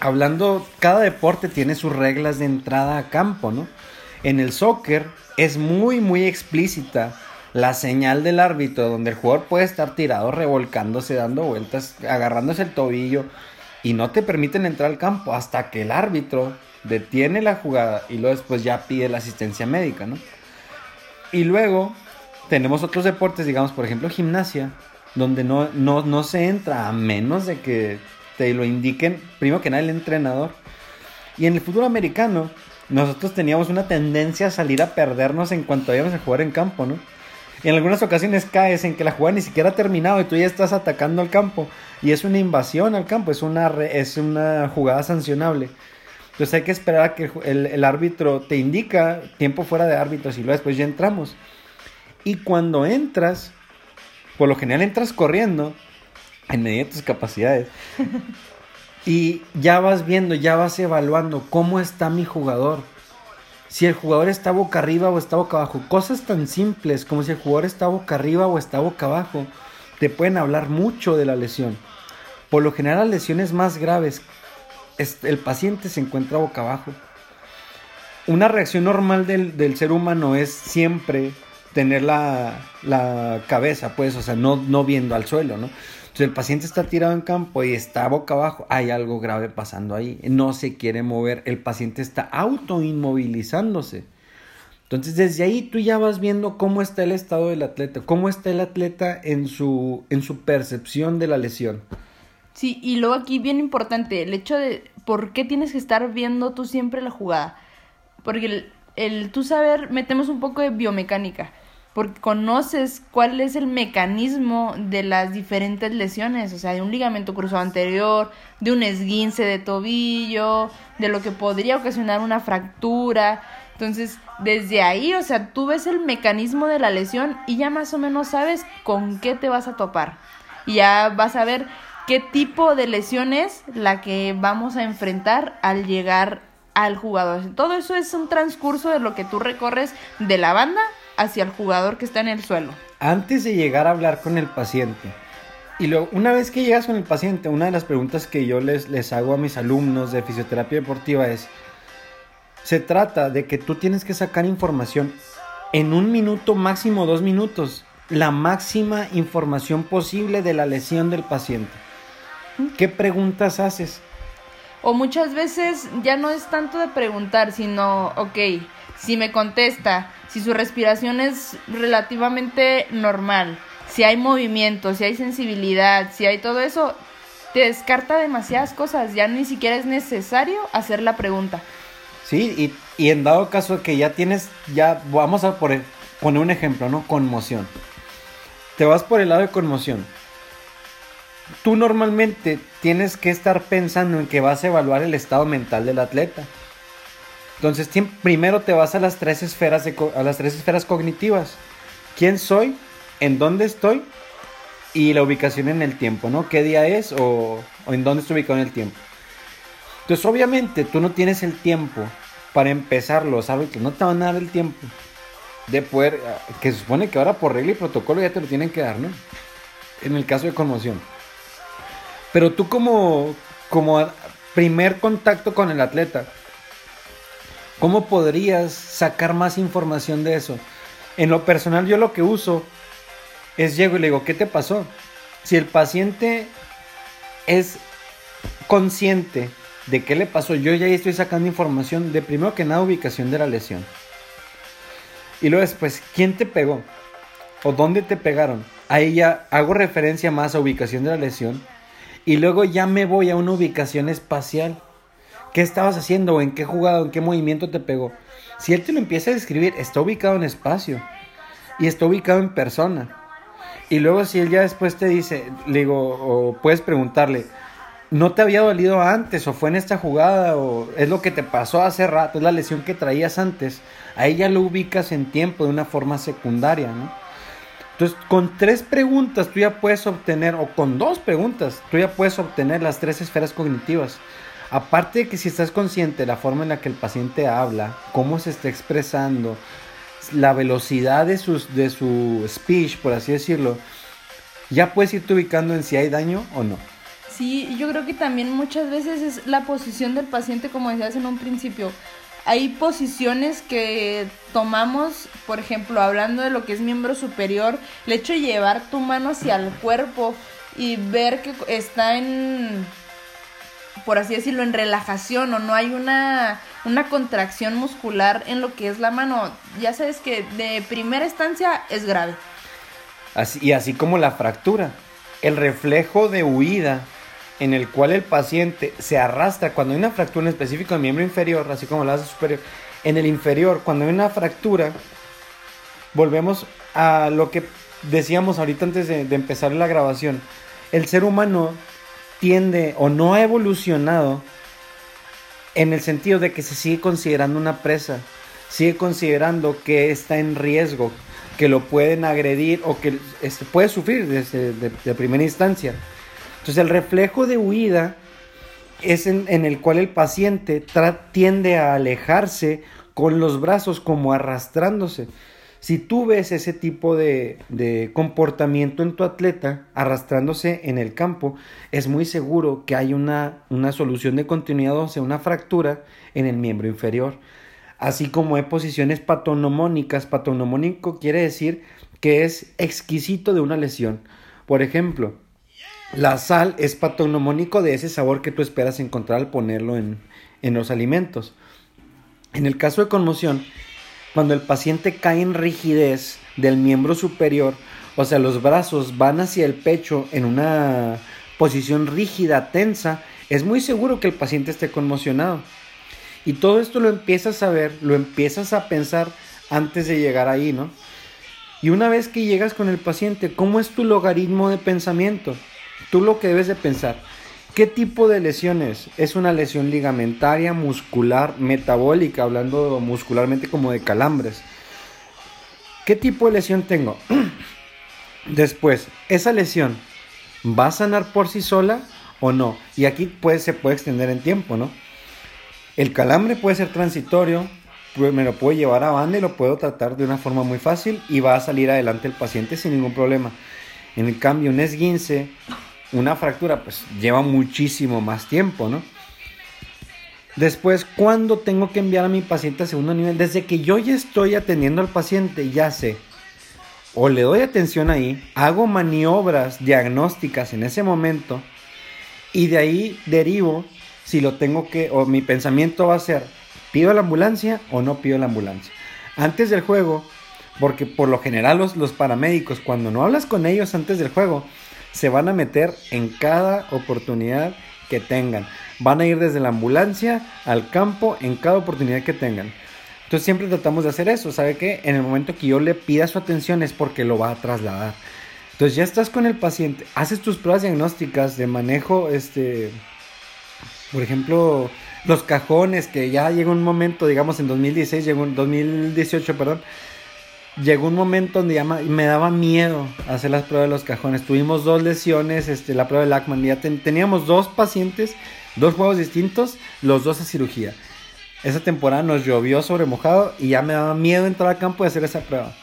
hablando, cada deporte tiene sus reglas de entrada a campo, ¿no? En el soccer es muy, muy explícita la señal del árbitro, donde el jugador puede estar tirado, revolcándose, dando vueltas, agarrándose el tobillo, y no te permiten entrar al campo hasta que el árbitro detiene la jugada y luego después ya pide la asistencia médica, ¿no? Y luego tenemos otros deportes, digamos, por ejemplo, gimnasia, donde no, no, no se entra a menos de que te lo indiquen, primero que nada, el entrenador. Y en el fútbol americano, nosotros teníamos una tendencia a salir a perdernos en cuanto íbamos a jugar en campo, ¿no? Y en algunas ocasiones caes en que la jugada ni siquiera ha terminado y tú ya estás atacando al campo. Y es una invasión al campo, es una, es una jugada sancionable. Entonces hay que esperar a que el, el árbitro te indica tiempo fuera de árbitros y luego después ya entramos. Y cuando entras, por lo general entras corriendo en medida de tus capacidades. y ya vas viendo, ya vas evaluando cómo está mi jugador. Si el jugador está boca arriba o está boca abajo. Cosas tan simples como si el jugador está boca arriba o está boca abajo. Te pueden hablar mucho de la lesión. Por lo general las lesiones más graves, el paciente se encuentra boca abajo. Una reacción normal del, del ser humano es siempre tener la, la, cabeza, pues, o sea, no, no viendo al suelo, ¿no? Entonces el paciente está tirado en campo y está boca abajo, hay algo grave pasando ahí, no se quiere mover, el paciente está autoinmovilizándose. Entonces desde ahí tú ya vas viendo cómo está el estado del atleta, cómo está el atleta en su, en su percepción de la lesión. Sí, y luego aquí bien importante, el hecho de por qué tienes que estar viendo tú siempre la jugada. Porque el, el tú saber, metemos un poco de biomecánica porque conoces cuál es el mecanismo de las diferentes lesiones, o sea, de un ligamento cruzado anterior, de un esguince de tobillo, de lo que podría ocasionar una fractura. Entonces, desde ahí, o sea, tú ves el mecanismo de la lesión y ya más o menos sabes con qué te vas a topar. Y ya vas a ver qué tipo de lesión es la que vamos a enfrentar al llegar al jugador. Todo eso es un transcurso de lo que tú recorres de la banda hacia el jugador que está en el suelo. Antes de llegar a hablar con el paciente, y luego, una vez que llegas con el paciente, una de las preguntas que yo les, les hago a mis alumnos de fisioterapia deportiva es, se trata de que tú tienes que sacar información en un minuto, máximo dos minutos, la máxima información posible de la lesión del paciente. ¿Qué preguntas haces? O muchas veces ya no es tanto de preguntar, sino, ok, si me contesta, si su respiración es relativamente normal, si hay movimiento, si hay sensibilidad, si hay todo eso, te descarta demasiadas cosas, ya ni siquiera es necesario hacer la pregunta. Sí, y, en dado caso que ya tienes, ya vamos a poner, poner un ejemplo, ¿no? Conmoción. Te vas por el lado de conmoción. Tú normalmente tienes que estar pensando en que vas a evaluar el estado mental del atleta. Entonces, primero te vas a las tres esferas a las tres esferas cognitivas. ¿Quién soy? ¿En dónde estoy? Y la ubicación en el tiempo, ¿no? ¿Qué día es o, en dónde estoy ubicado en el tiempo? Entonces, obviamente, tú no tienes el tiempo para empezar los hábitos, no te van a dar el tiempo de poder, que se supone que ahora por regla y protocolo ya te lo tienen que dar, ¿no? En el caso de conmoción. Pero tú como, como primer contacto con el atleta, ¿Cómo podrías sacar más información de eso? En lo personal yo lo que uso es llego y le digo, ¿qué te pasó? Si el paciente es consciente de qué le pasó, yo ya estoy sacando información de primero que nada ubicación de la lesión. Y luego después, ¿quién te pegó? ¿O dónde te pegaron? Ahí ya hago referencia más a ubicación de la lesión. Y luego ya me voy a una ubicación espacial. ¿Qué estabas haciendo? ¿O en qué jugado? ¿En qué movimiento te pegó? Si él te lo empieza a describir, está ubicado en espacio y está ubicado en persona. Y luego si él ya después te dice, le digo, o puedes preguntarle, ¿no te había dolido antes o fue en esta jugada o es lo que te pasó hace rato, es la lesión que traías antes? Ahí ya lo ubicas en tiempo de una forma secundaria, ¿no? Entonces, con tres preguntas tú ya puedes obtener, o con dos preguntas, tú ya puedes obtener las tres esferas cognitivas. Aparte de que si estás consciente de la forma en la que el paciente habla, cómo se está expresando, la velocidad de, sus, de su speech, por así decirlo, ya puedes irte ubicando en si hay daño o no. Sí, yo creo que también muchas veces es la posición del paciente, como decías en un principio. Hay posiciones que tomamos, por ejemplo, hablando de lo que es miembro superior, el hecho de llevar tu mano hacia el cuerpo y ver que está en por así decirlo, en relajación o no hay una, una contracción muscular en lo que es la mano, ya sabes que de primera instancia es grave. Así, y así como la fractura, el reflejo de huida en el cual el paciente se arrastra cuando hay una fractura en específico del miembro inferior, así como la base superior, en el inferior, cuando hay una fractura, volvemos a lo que decíamos ahorita antes de empezar la grabación. El ser humano tiende o no ha evolucionado en el sentido de que se sigue considerando una presa, sigue considerando que está en riesgo, que lo pueden agredir o que este, puede sufrir desde de, primera instancia. Entonces el reflejo de huida es en, el cual el paciente tiende a alejarse con los brazos como arrastrándose. Si tú ves ese tipo de, de, comportamiento en tu atleta arrastrándose en el campo, es muy seguro que hay una, una solución de continuidad, o sea, una fractura en el miembro inferior. Así como hay posiciones patonomónicas. Patonomónico quiere decir que es exquisito de una lesión. Por ejemplo, la sal es patonomónico de ese sabor que tú esperas encontrar al ponerlo en, en los alimentos. En el caso de conmoción, cuando el paciente cae en rigidez del miembro superior, o sea, los brazos van hacia el pecho en una posición rígida, tensa, es muy seguro que el paciente esté conmocionado. Y todo esto lo empiezas a ver, lo empiezas a pensar antes de llegar ahí, ¿no? Y una vez que llegas con el paciente, ¿cómo es tu logaritmo de pensamiento? Tú lo que debes de pensar, ¿Qué tipo de lesiones? ¿Es una lesión ligamentaria, muscular, metabólica, hablando muscularmente como de calambres? ¿Qué tipo de lesión tengo? *clears throat* Después, ¿esa lesión va a sanar por sí sola o no? Y aquí pues, se puede extender en tiempo, ¿no? El calambre puede ser transitorio, pues, me lo puedo llevar a banda y lo puedo tratar de una forma muy fácil y va a salir adelante el paciente sin ningún problema. En el cambio, un esguince una fractura pues lleva muchísimo más tiempo, ¿no? Después, ¿cuándo tengo que enviar a mi paciente a segundo nivel? Desde que yo ya estoy atendiendo al paciente, ya sé. O le doy atención ahí, hago maniobras diagnósticas en ese momento y de ahí derivo si lo tengo que, o mi pensamiento va a ser, ¿pido la ambulancia o no pido la ambulancia? Antes del juego, porque por lo general los, los paramédicos, cuando no hablas con ellos antes del juego, se van a meter en cada oportunidad que tengan. Van a ir desde la ambulancia al campo en cada oportunidad que tengan. Entonces siempre tratamos de hacer eso. ¿Sabe qué? En el momento que yo le pida su atención es porque lo va a trasladar. Entonces ya estás con el paciente, haces tus pruebas diagnósticas de manejo, este, por ejemplo, los cajones, que ya llegó un momento, digamos en 2016, llegó en 2018, perdón, llegó un momento donde ya me daba miedo hacer las pruebas de los cajones. Tuvimos dos lesiones, este, la prueba de Lackman. Ya teníamos dos pacientes, dos juegos distintos, los dos a cirugía. Esa temporada nos llovió sobre mojado y ya me daba miedo entrar al campo y hacer esa prueba.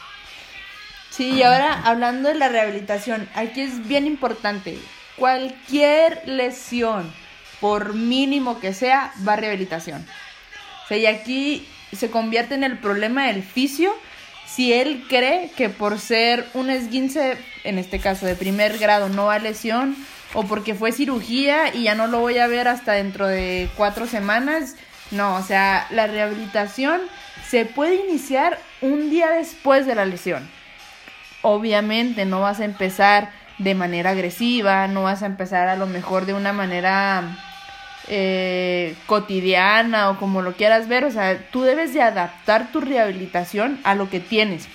Sí, y ahora hablando de la rehabilitación, aquí es bien importante. Cualquier lesión, por mínimo que sea, va a rehabilitación. O sea, y aquí se convierte en el problema del fisio si él cree que por ser un esguince, en este caso de primer grado, no va lesión, o porque fue cirugía y ya no lo voy a ver hasta dentro de cuatro semanas, no, o sea, la rehabilitación se puede iniciar un día después de la lesión. Obviamente no vas a empezar de manera agresiva, no vas a empezar a lo mejor de una manera eh, cotidiana o como lo quieras ver, o sea, tú debes de adaptar tu rehabilitación a lo que tienes,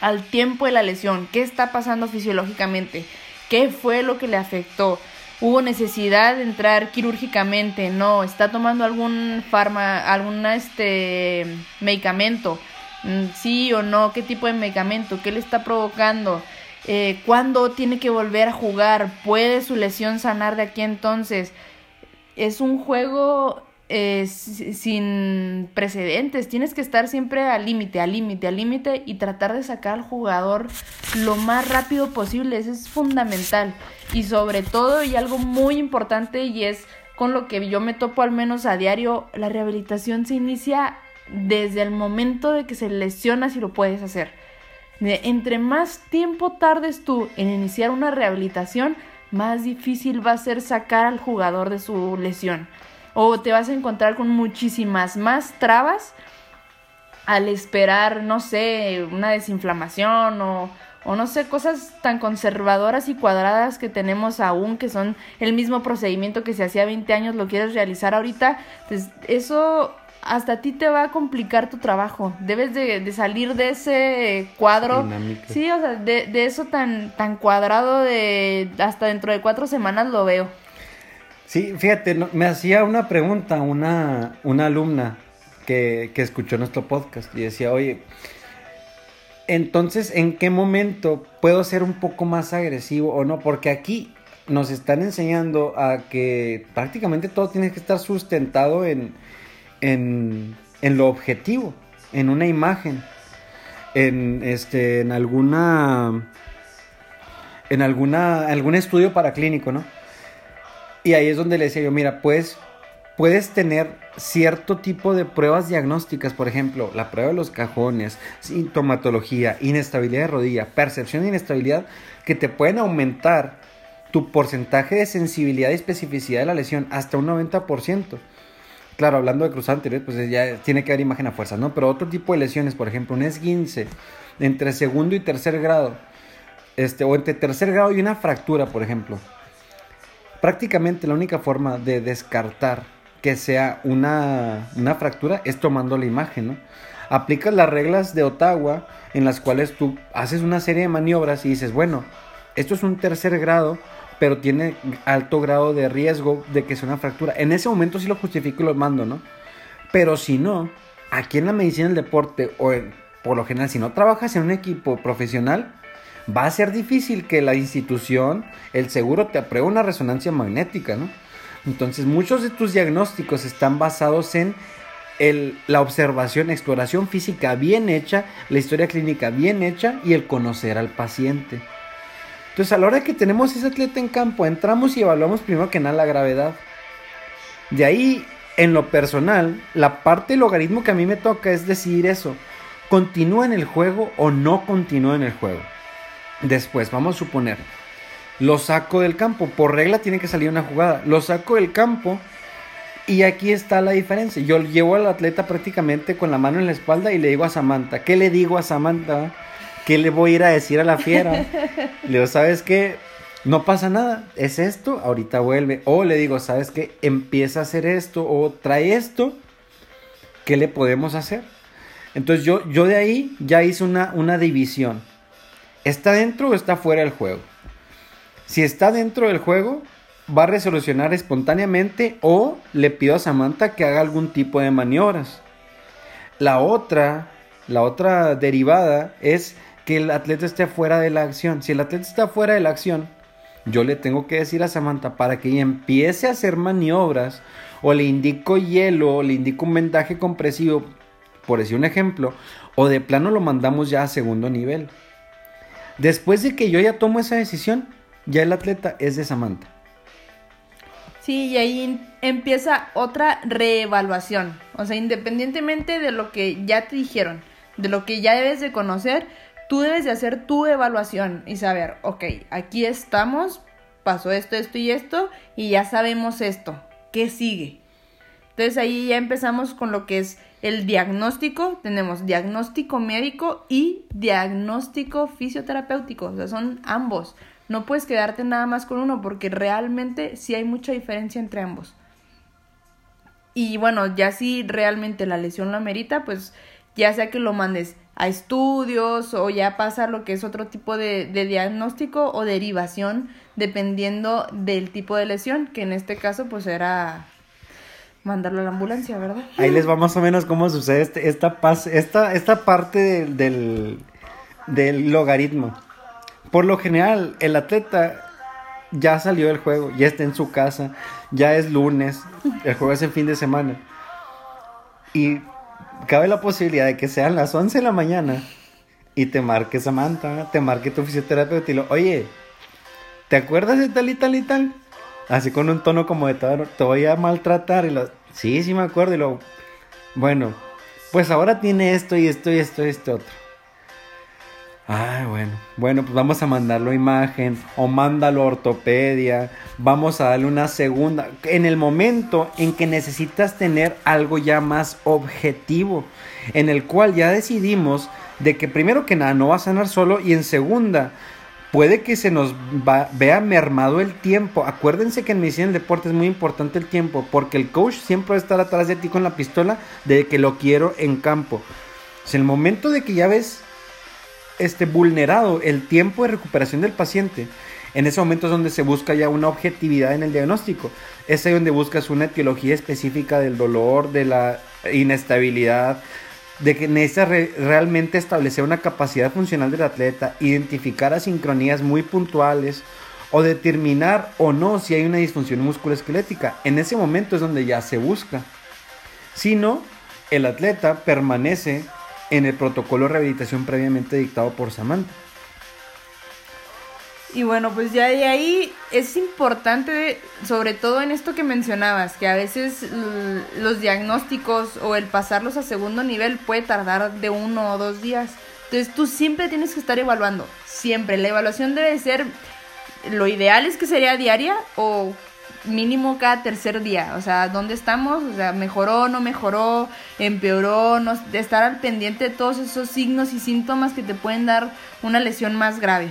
al tiempo de la lesión, qué está pasando fisiológicamente, qué fue lo que le afectó, hubo necesidad de entrar quirúrgicamente, no, está tomando algún farma, algún este medicamento, mm, sí o no, qué tipo de medicamento, qué le está provocando, eh, cuándo tiene que volver a jugar, puede su lesión sanar de aquí entonces, es un juego eh, sin precedentes. Tienes que estar siempre al límite, al límite, al límite y tratar de sacar al jugador lo más rápido posible. Eso es fundamental. Y sobre todo, y algo muy importante, y es con lo que yo me topo al menos a diario, la rehabilitación se inicia desde el momento de que se lesiona si lo puedes hacer. entre más tiempo tardes tú en iniciar una rehabilitación, más difícil va a ser sacar al jugador de su lesión. O te vas a encontrar con muchísimas más trabas al esperar, no sé, una desinflamación o, o no sé, cosas tan conservadoras y cuadradas que tenemos aún, que son el mismo procedimiento que se hacía 20 años, lo quieres realizar ahorita, pues eso hasta a ti te va a complicar tu trabajo. Debes de, salir de ese cuadro. Sí, o sea, de, eso tan, tan cuadrado de hasta dentro de cuatro semanas lo veo. Sí, fíjate, no- me hacía una pregunta una, una alumna que, que escuchó nuestro podcast y decía, oye, entonces, ¿en qué momento puedo ser un poco más agresivo o no? Porque aquí nos están enseñando a que prácticamente todo tiene que estar sustentado en, en, en lo objetivo, en una imagen, en, este, en alguna, en alguna, algún estudio paraclínico, ¿no? Y ahí es donde le decía yo, mira, pues puedes tener cierto tipo de pruebas diagnósticas, por ejemplo, la prueba de los cajones, sintomatología, inestabilidad de rodilla, percepción de inestabilidad, que te pueden aumentar tu porcentaje de sensibilidad y especificidad de la lesión hasta un 90%. Claro, hablando de cruzado anterior, pues ya tiene que haber imagen a fuerza, ¿no? Pero otro tipo de lesiones, por ejemplo, un esguince entre segundo y tercer grado, este, o entre tercer grado y una fractura, por ejemplo. Prácticamente la única forma de descartar que sea una, una fractura es tomando la imagen, ¿no? Aplicas las reglas de Ottawa en las cuales tú haces una serie de maniobras y dices, bueno, esto es un tercer grado, pero tiene alto grado de riesgo de que sea una fractura. En ese momento sí lo justifico y lo mando, ¿no? Pero si no, aquí en la medicina del deporte, o por lo general, si no trabajas en un equipo profesional, va a ser difícil que la institución, el seguro, te apruebe una resonancia magnética, ¿no? Entonces, muchos de tus diagnósticos están basados en el- la observación, exploración física bien hecha, la historia clínica bien hecha y el conocer al paciente. Entonces, a la hora que tenemos ese atleta en campo, entramos y evaluamos primero que nada la gravedad. De ahí, en lo personal, la parte del logaritmo que a mí me toca es decidir eso. ¿Continúa en el juego o no continúa en el juego? Después, vamos a suponer, lo saco del campo. Por regla tiene que salir una jugada. Lo saco del campo y aquí está la diferencia. Yo llevo al atleta prácticamente con la mano en la espalda y le digo a Samantha, ¿qué le digo a Samantha? ¿Qué le voy a ir a decir a la fiera? *laughs* le digo, ¿sabes qué? No pasa nada, es esto, ahorita vuelve. O le digo, ¿sabes qué? Empieza a hacer esto o trae esto, ¿qué le podemos hacer? Entonces yo, yo de ahí ya hice una, una división. ¿Está dentro o está fuera del juego? Si está dentro del juego, va a resolucionar espontáneamente o le pido a Samantha que haga algún tipo de maniobras. La otra, la otra derivada es que el atleta esté fuera de la acción. Si el atleta está fuera de la acción, yo le tengo que decir a Samantha para que empiece a hacer maniobras o le indico hielo o le indico un vendaje compresivo, por decir un ejemplo, o de plano lo mandamos ya a segundo nivel. Después de que yo ya tomo esa decisión, ya el atleta es de Samantha. Sí, y ahí empieza otra reevaluación. O sea, independientemente de lo que ya te dijeron, de lo que ya debes de conocer, tú debes de hacer tu evaluación y saber, ok, aquí estamos, pasó esto, esto y esto, y ya sabemos esto. ¿Qué sigue? Entonces ahí ya empezamos con lo que es el diagnóstico. Tenemos diagnóstico médico y diagnóstico fisioterapéutico. O sea, son ambos. No puedes quedarte nada más con uno porque realmente sí hay mucha diferencia entre ambos. Y bueno, ya si realmente la lesión la merita, pues ya sea que lo mandes a estudios o ya pasa lo que es otro tipo de, de diagnóstico o derivación dependiendo del tipo de lesión, que en este caso pues era mandarlo a la ambulancia, ¿verdad? Ahí les va más o menos cómo sucede este- esta, esta, esta parte del, del, logaritmo. Por lo general, el atleta ya salió del juego, ya está en su casa, ya es lunes, el juego es el fin de semana. Y cabe la posibilidad de que sean las 11 de la mañana y te marque Samantha, te marque tu fisioterapeuta y lo, oye, ¿te acuerdas de tal y tal y tal? Así con un tono como de te voy a maltratar y lo, sí, sí me acuerdo y lo, bueno, pues ahora tiene esto y esto y esto y esto otro. Ay, bueno, bueno, pues vamos a mandarlo imagen o mándalo ortopedia, vamos a darle una segunda, en el momento en que necesitas tener algo ya más objetivo, en el cual ya decidimos de que primero que nada no va a sanar solo y en segunda puede que se nos vea mermado el tiempo. Acuérdense que en medicina del deporte es muy importante el tiempo, porque el coach siempre va a estar atrás de ti con la pistola de que lo quiero en campo. Es el momento de que ya ves este vulnerado el tiempo de recuperación del paciente. En ese momento es donde se busca ya una objetividad en el diagnóstico. Es ahí donde buscas una etiología específica del dolor, de la inestabilidad, de que necesitas realmente establecer una capacidad funcional del atleta, identificar asincronías muy puntuales o determinar o no si hay una disfunción musculoesquelética. En ese momento es donde ya se busca. Si no, el atleta permanece en el protocolo de rehabilitación previamente dictado por Samantha. Y bueno, pues ya de ahí es importante, sobre todo en esto que mencionabas, que a veces los diagnósticos o el pasarlos a segundo nivel puede tardar de uno o dos días. Entonces tú siempre tienes que estar evaluando, siempre. La evaluación debe ser, lo ideal es que sería diaria o mínimo cada tercer día. O sea, ¿dónde estamos? O sea, ¿mejoró, no mejoró, empeoró? No, de estar al pendiente de todos esos signos y síntomas que te pueden dar una lesión más grave.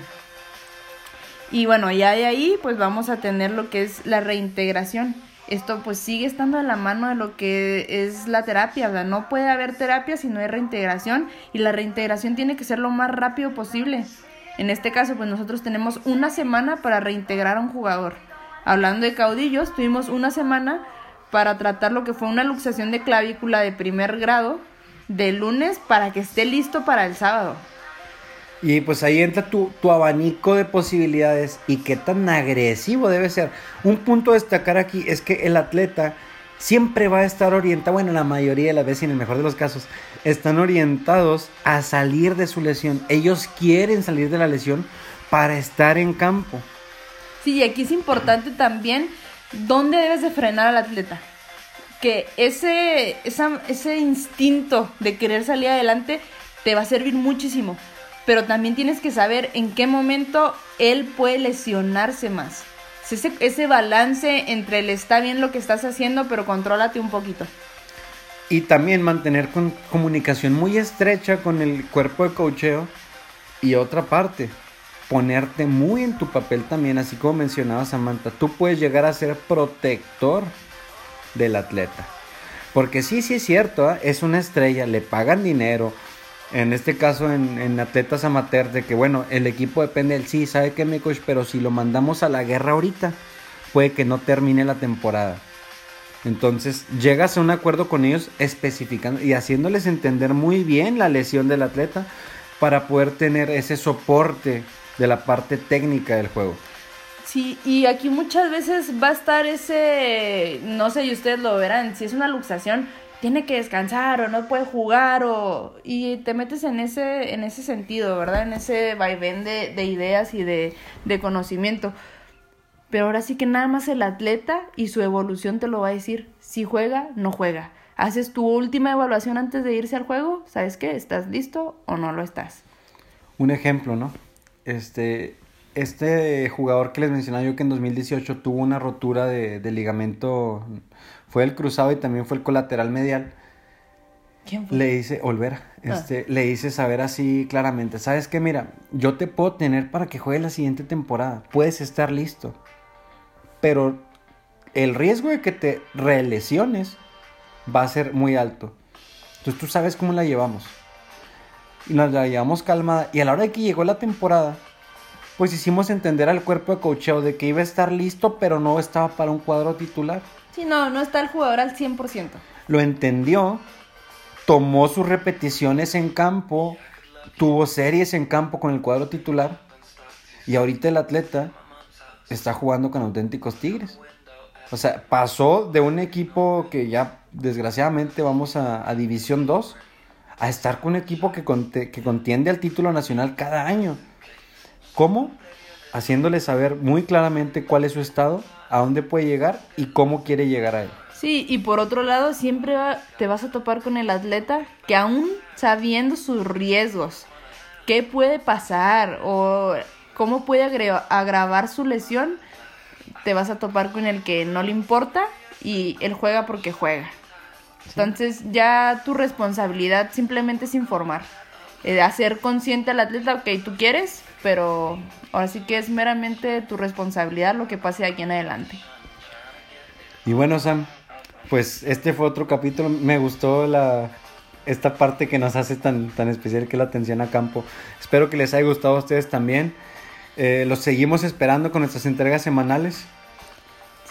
Y bueno, ya de ahí pues vamos a tener lo que es la reintegración. Esto pues sigue estando en la mano de lo que es la terapia, o sea, no puede haber terapia si no hay reintegración y la reintegración tiene que ser lo más rápido posible. En este caso pues nosotros tenemos una semana para reintegrar a un jugador. Hablando de caudillos, tuvimos una semana para tratar lo que fue una luxación de clavícula de primer grado de lunes para que esté listo para el sábado. Y pues ahí entra tu, abanico de posibilidades y qué tan agresivo debe ser. Un punto a destacar aquí es que el atleta siempre va a estar orientado, bueno, la mayoría de las veces, en el mejor de los casos, están orientados a salir de su lesión. Ellos quieren salir de la lesión para estar en campo. Sí, y aquí es importante también dónde debes de frenar al atleta. Que ese, ese instinto de querer salir adelante te va a servir muchísimo pero también tienes que saber en qué momento él puede lesionarse más. Ese, ese balance entre el está bien lo que estás haciendo, pero contrólate un poquito. Y también mantener comunicación muy estrecha con el cuerpo de cocheo. Y otra parte, ponerte muy en tu papel también, así como mencionaba Samantha. Tú puedes llegar a ser protector del atleta. Porque sí, sí es cierto, ¿ah? es una estrella, le pagan dinero, en este caso en, atletas amateur, de que bueno, el equipo depende del sí, sabe que mi coach, pero si lo mandamos a la guerra ahorita, puede que no termine la temporada. Entonces llegas a un acuerdo con ellos especificando y haciéndoles entender muy bien la lesión del atleta para poder tener ese soporte de la parte técnica del juego. Sí, y aquí muchas veces va a estar ese, no sé, y ustedes lo verán, si es una luxación, tiene que descansar o no puede jugar o y te metes en ese en ese sentido, ¿verdad? En ese vaivén de, de ideas y de, de conocimiento. Pero ahora sí que nada más el atleta y su evolución te lo va a decir. Si juega, no juega. Haces tu última evaluación antes de irse al juego, ¿sabes qué? ¿Estás listo o no lo estás? Un ejemplo, ¿no? Este, este jugador que les mencionaba yo que en 2018 tuvo una rotura de, de ligamento fue el cruzado y también fue el colateral medial. ¿Quién fue? Le dice, Olvera, ah. este, le dice saber así claramente, ¿sabes qué? Mira, yo te puedo tener para que juegue la siguiente temporada, puedes estar listo, pero el riesgo de que te relesiones va a ser muy alto. Entonces tú sabes cómo la llevamos. Y nos la llevamos calmada. Y a la hora de que llegó la temporada, pues hicimos entender al cuerpo de cocheo de que iba a estar listo, pero no estaba para un cuadro titular. Sí, no, no está el jugador al 100%. Lo entendió, tomó sus repeticiones en campo, tuvo series en campo con el cuadro titular y ahorita el atleta está jugando con auténticos Tigres. O sea, pasó de un equipo que ya desgraciadamente vamos a, División 2 a estar con un equipo que, que contiende al título nacional cada año. ¿Cómo? Haciéndole saber muy claramente cuál es su estado a dónde puede llegar y cómo quiere llegar a él. Sí, y por otro lado, siempre te vas a topar con el atleta que aún sabiendo sus riesgos, qué puede pasar o cómo puede agravar su lesión, te vas a topar con el que no le importa y él juega porque juega. Entonces ya tu responsabilidad simplemente es informar, eh, hacer consciente al atleta, ok, tú quieres, pero ahora sí que es meramente tu responsabilidad lo que pase aquí en adelante. Y bueno, Sam, pues este fue otro capítulo. Me gustó la esta parte que nos hace tan, tan especial que es la atención a campo. Espero que les haya gustado a ustedes también. Eh, los seguimos esperando con nuestras entregas semanales.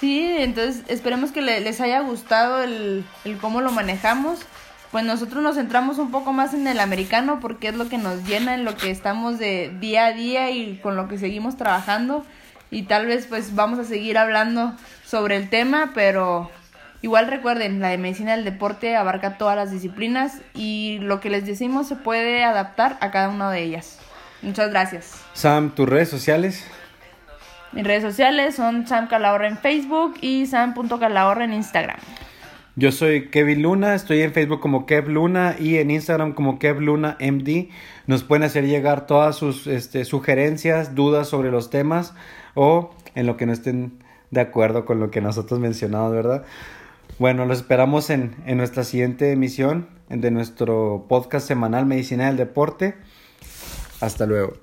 Sí, entonces esperemos que le- les haya gustado el, el cómo lo manejamos. Pues nosotros nos centramos un poco más en el americano porque es lo que nos llena, en lo que estamos de día a día y con lo que seguimos trabajando. Y tal vez pues vamos a seguir hablando sobre el tema, pero igual recuerden, la de medicina del deporte abarca todas las disciplinas y lo que les decimos se puede adaptar a cada una de ellas. Muchas gracias. Sam, tus redes sociales. Mis redes sociales son Sam Calahorra en Facebook y Sam.calahorra en Instagram. Yo soy Kevin Luna, estoy en Facebook como Kev Luna y en Instagram como Kev Luna MD. Nos pueden hacer llegar todas sus este, sugerencias, dudas sobre los temas o en lo que no estén de acuerdo con lo que nosotros mencionamos, ¿verdad? Bueno, los esperamos en, en nuestra siguiente emisión de nuestro podcast semanal Medicina del Deporte. Hasta luego.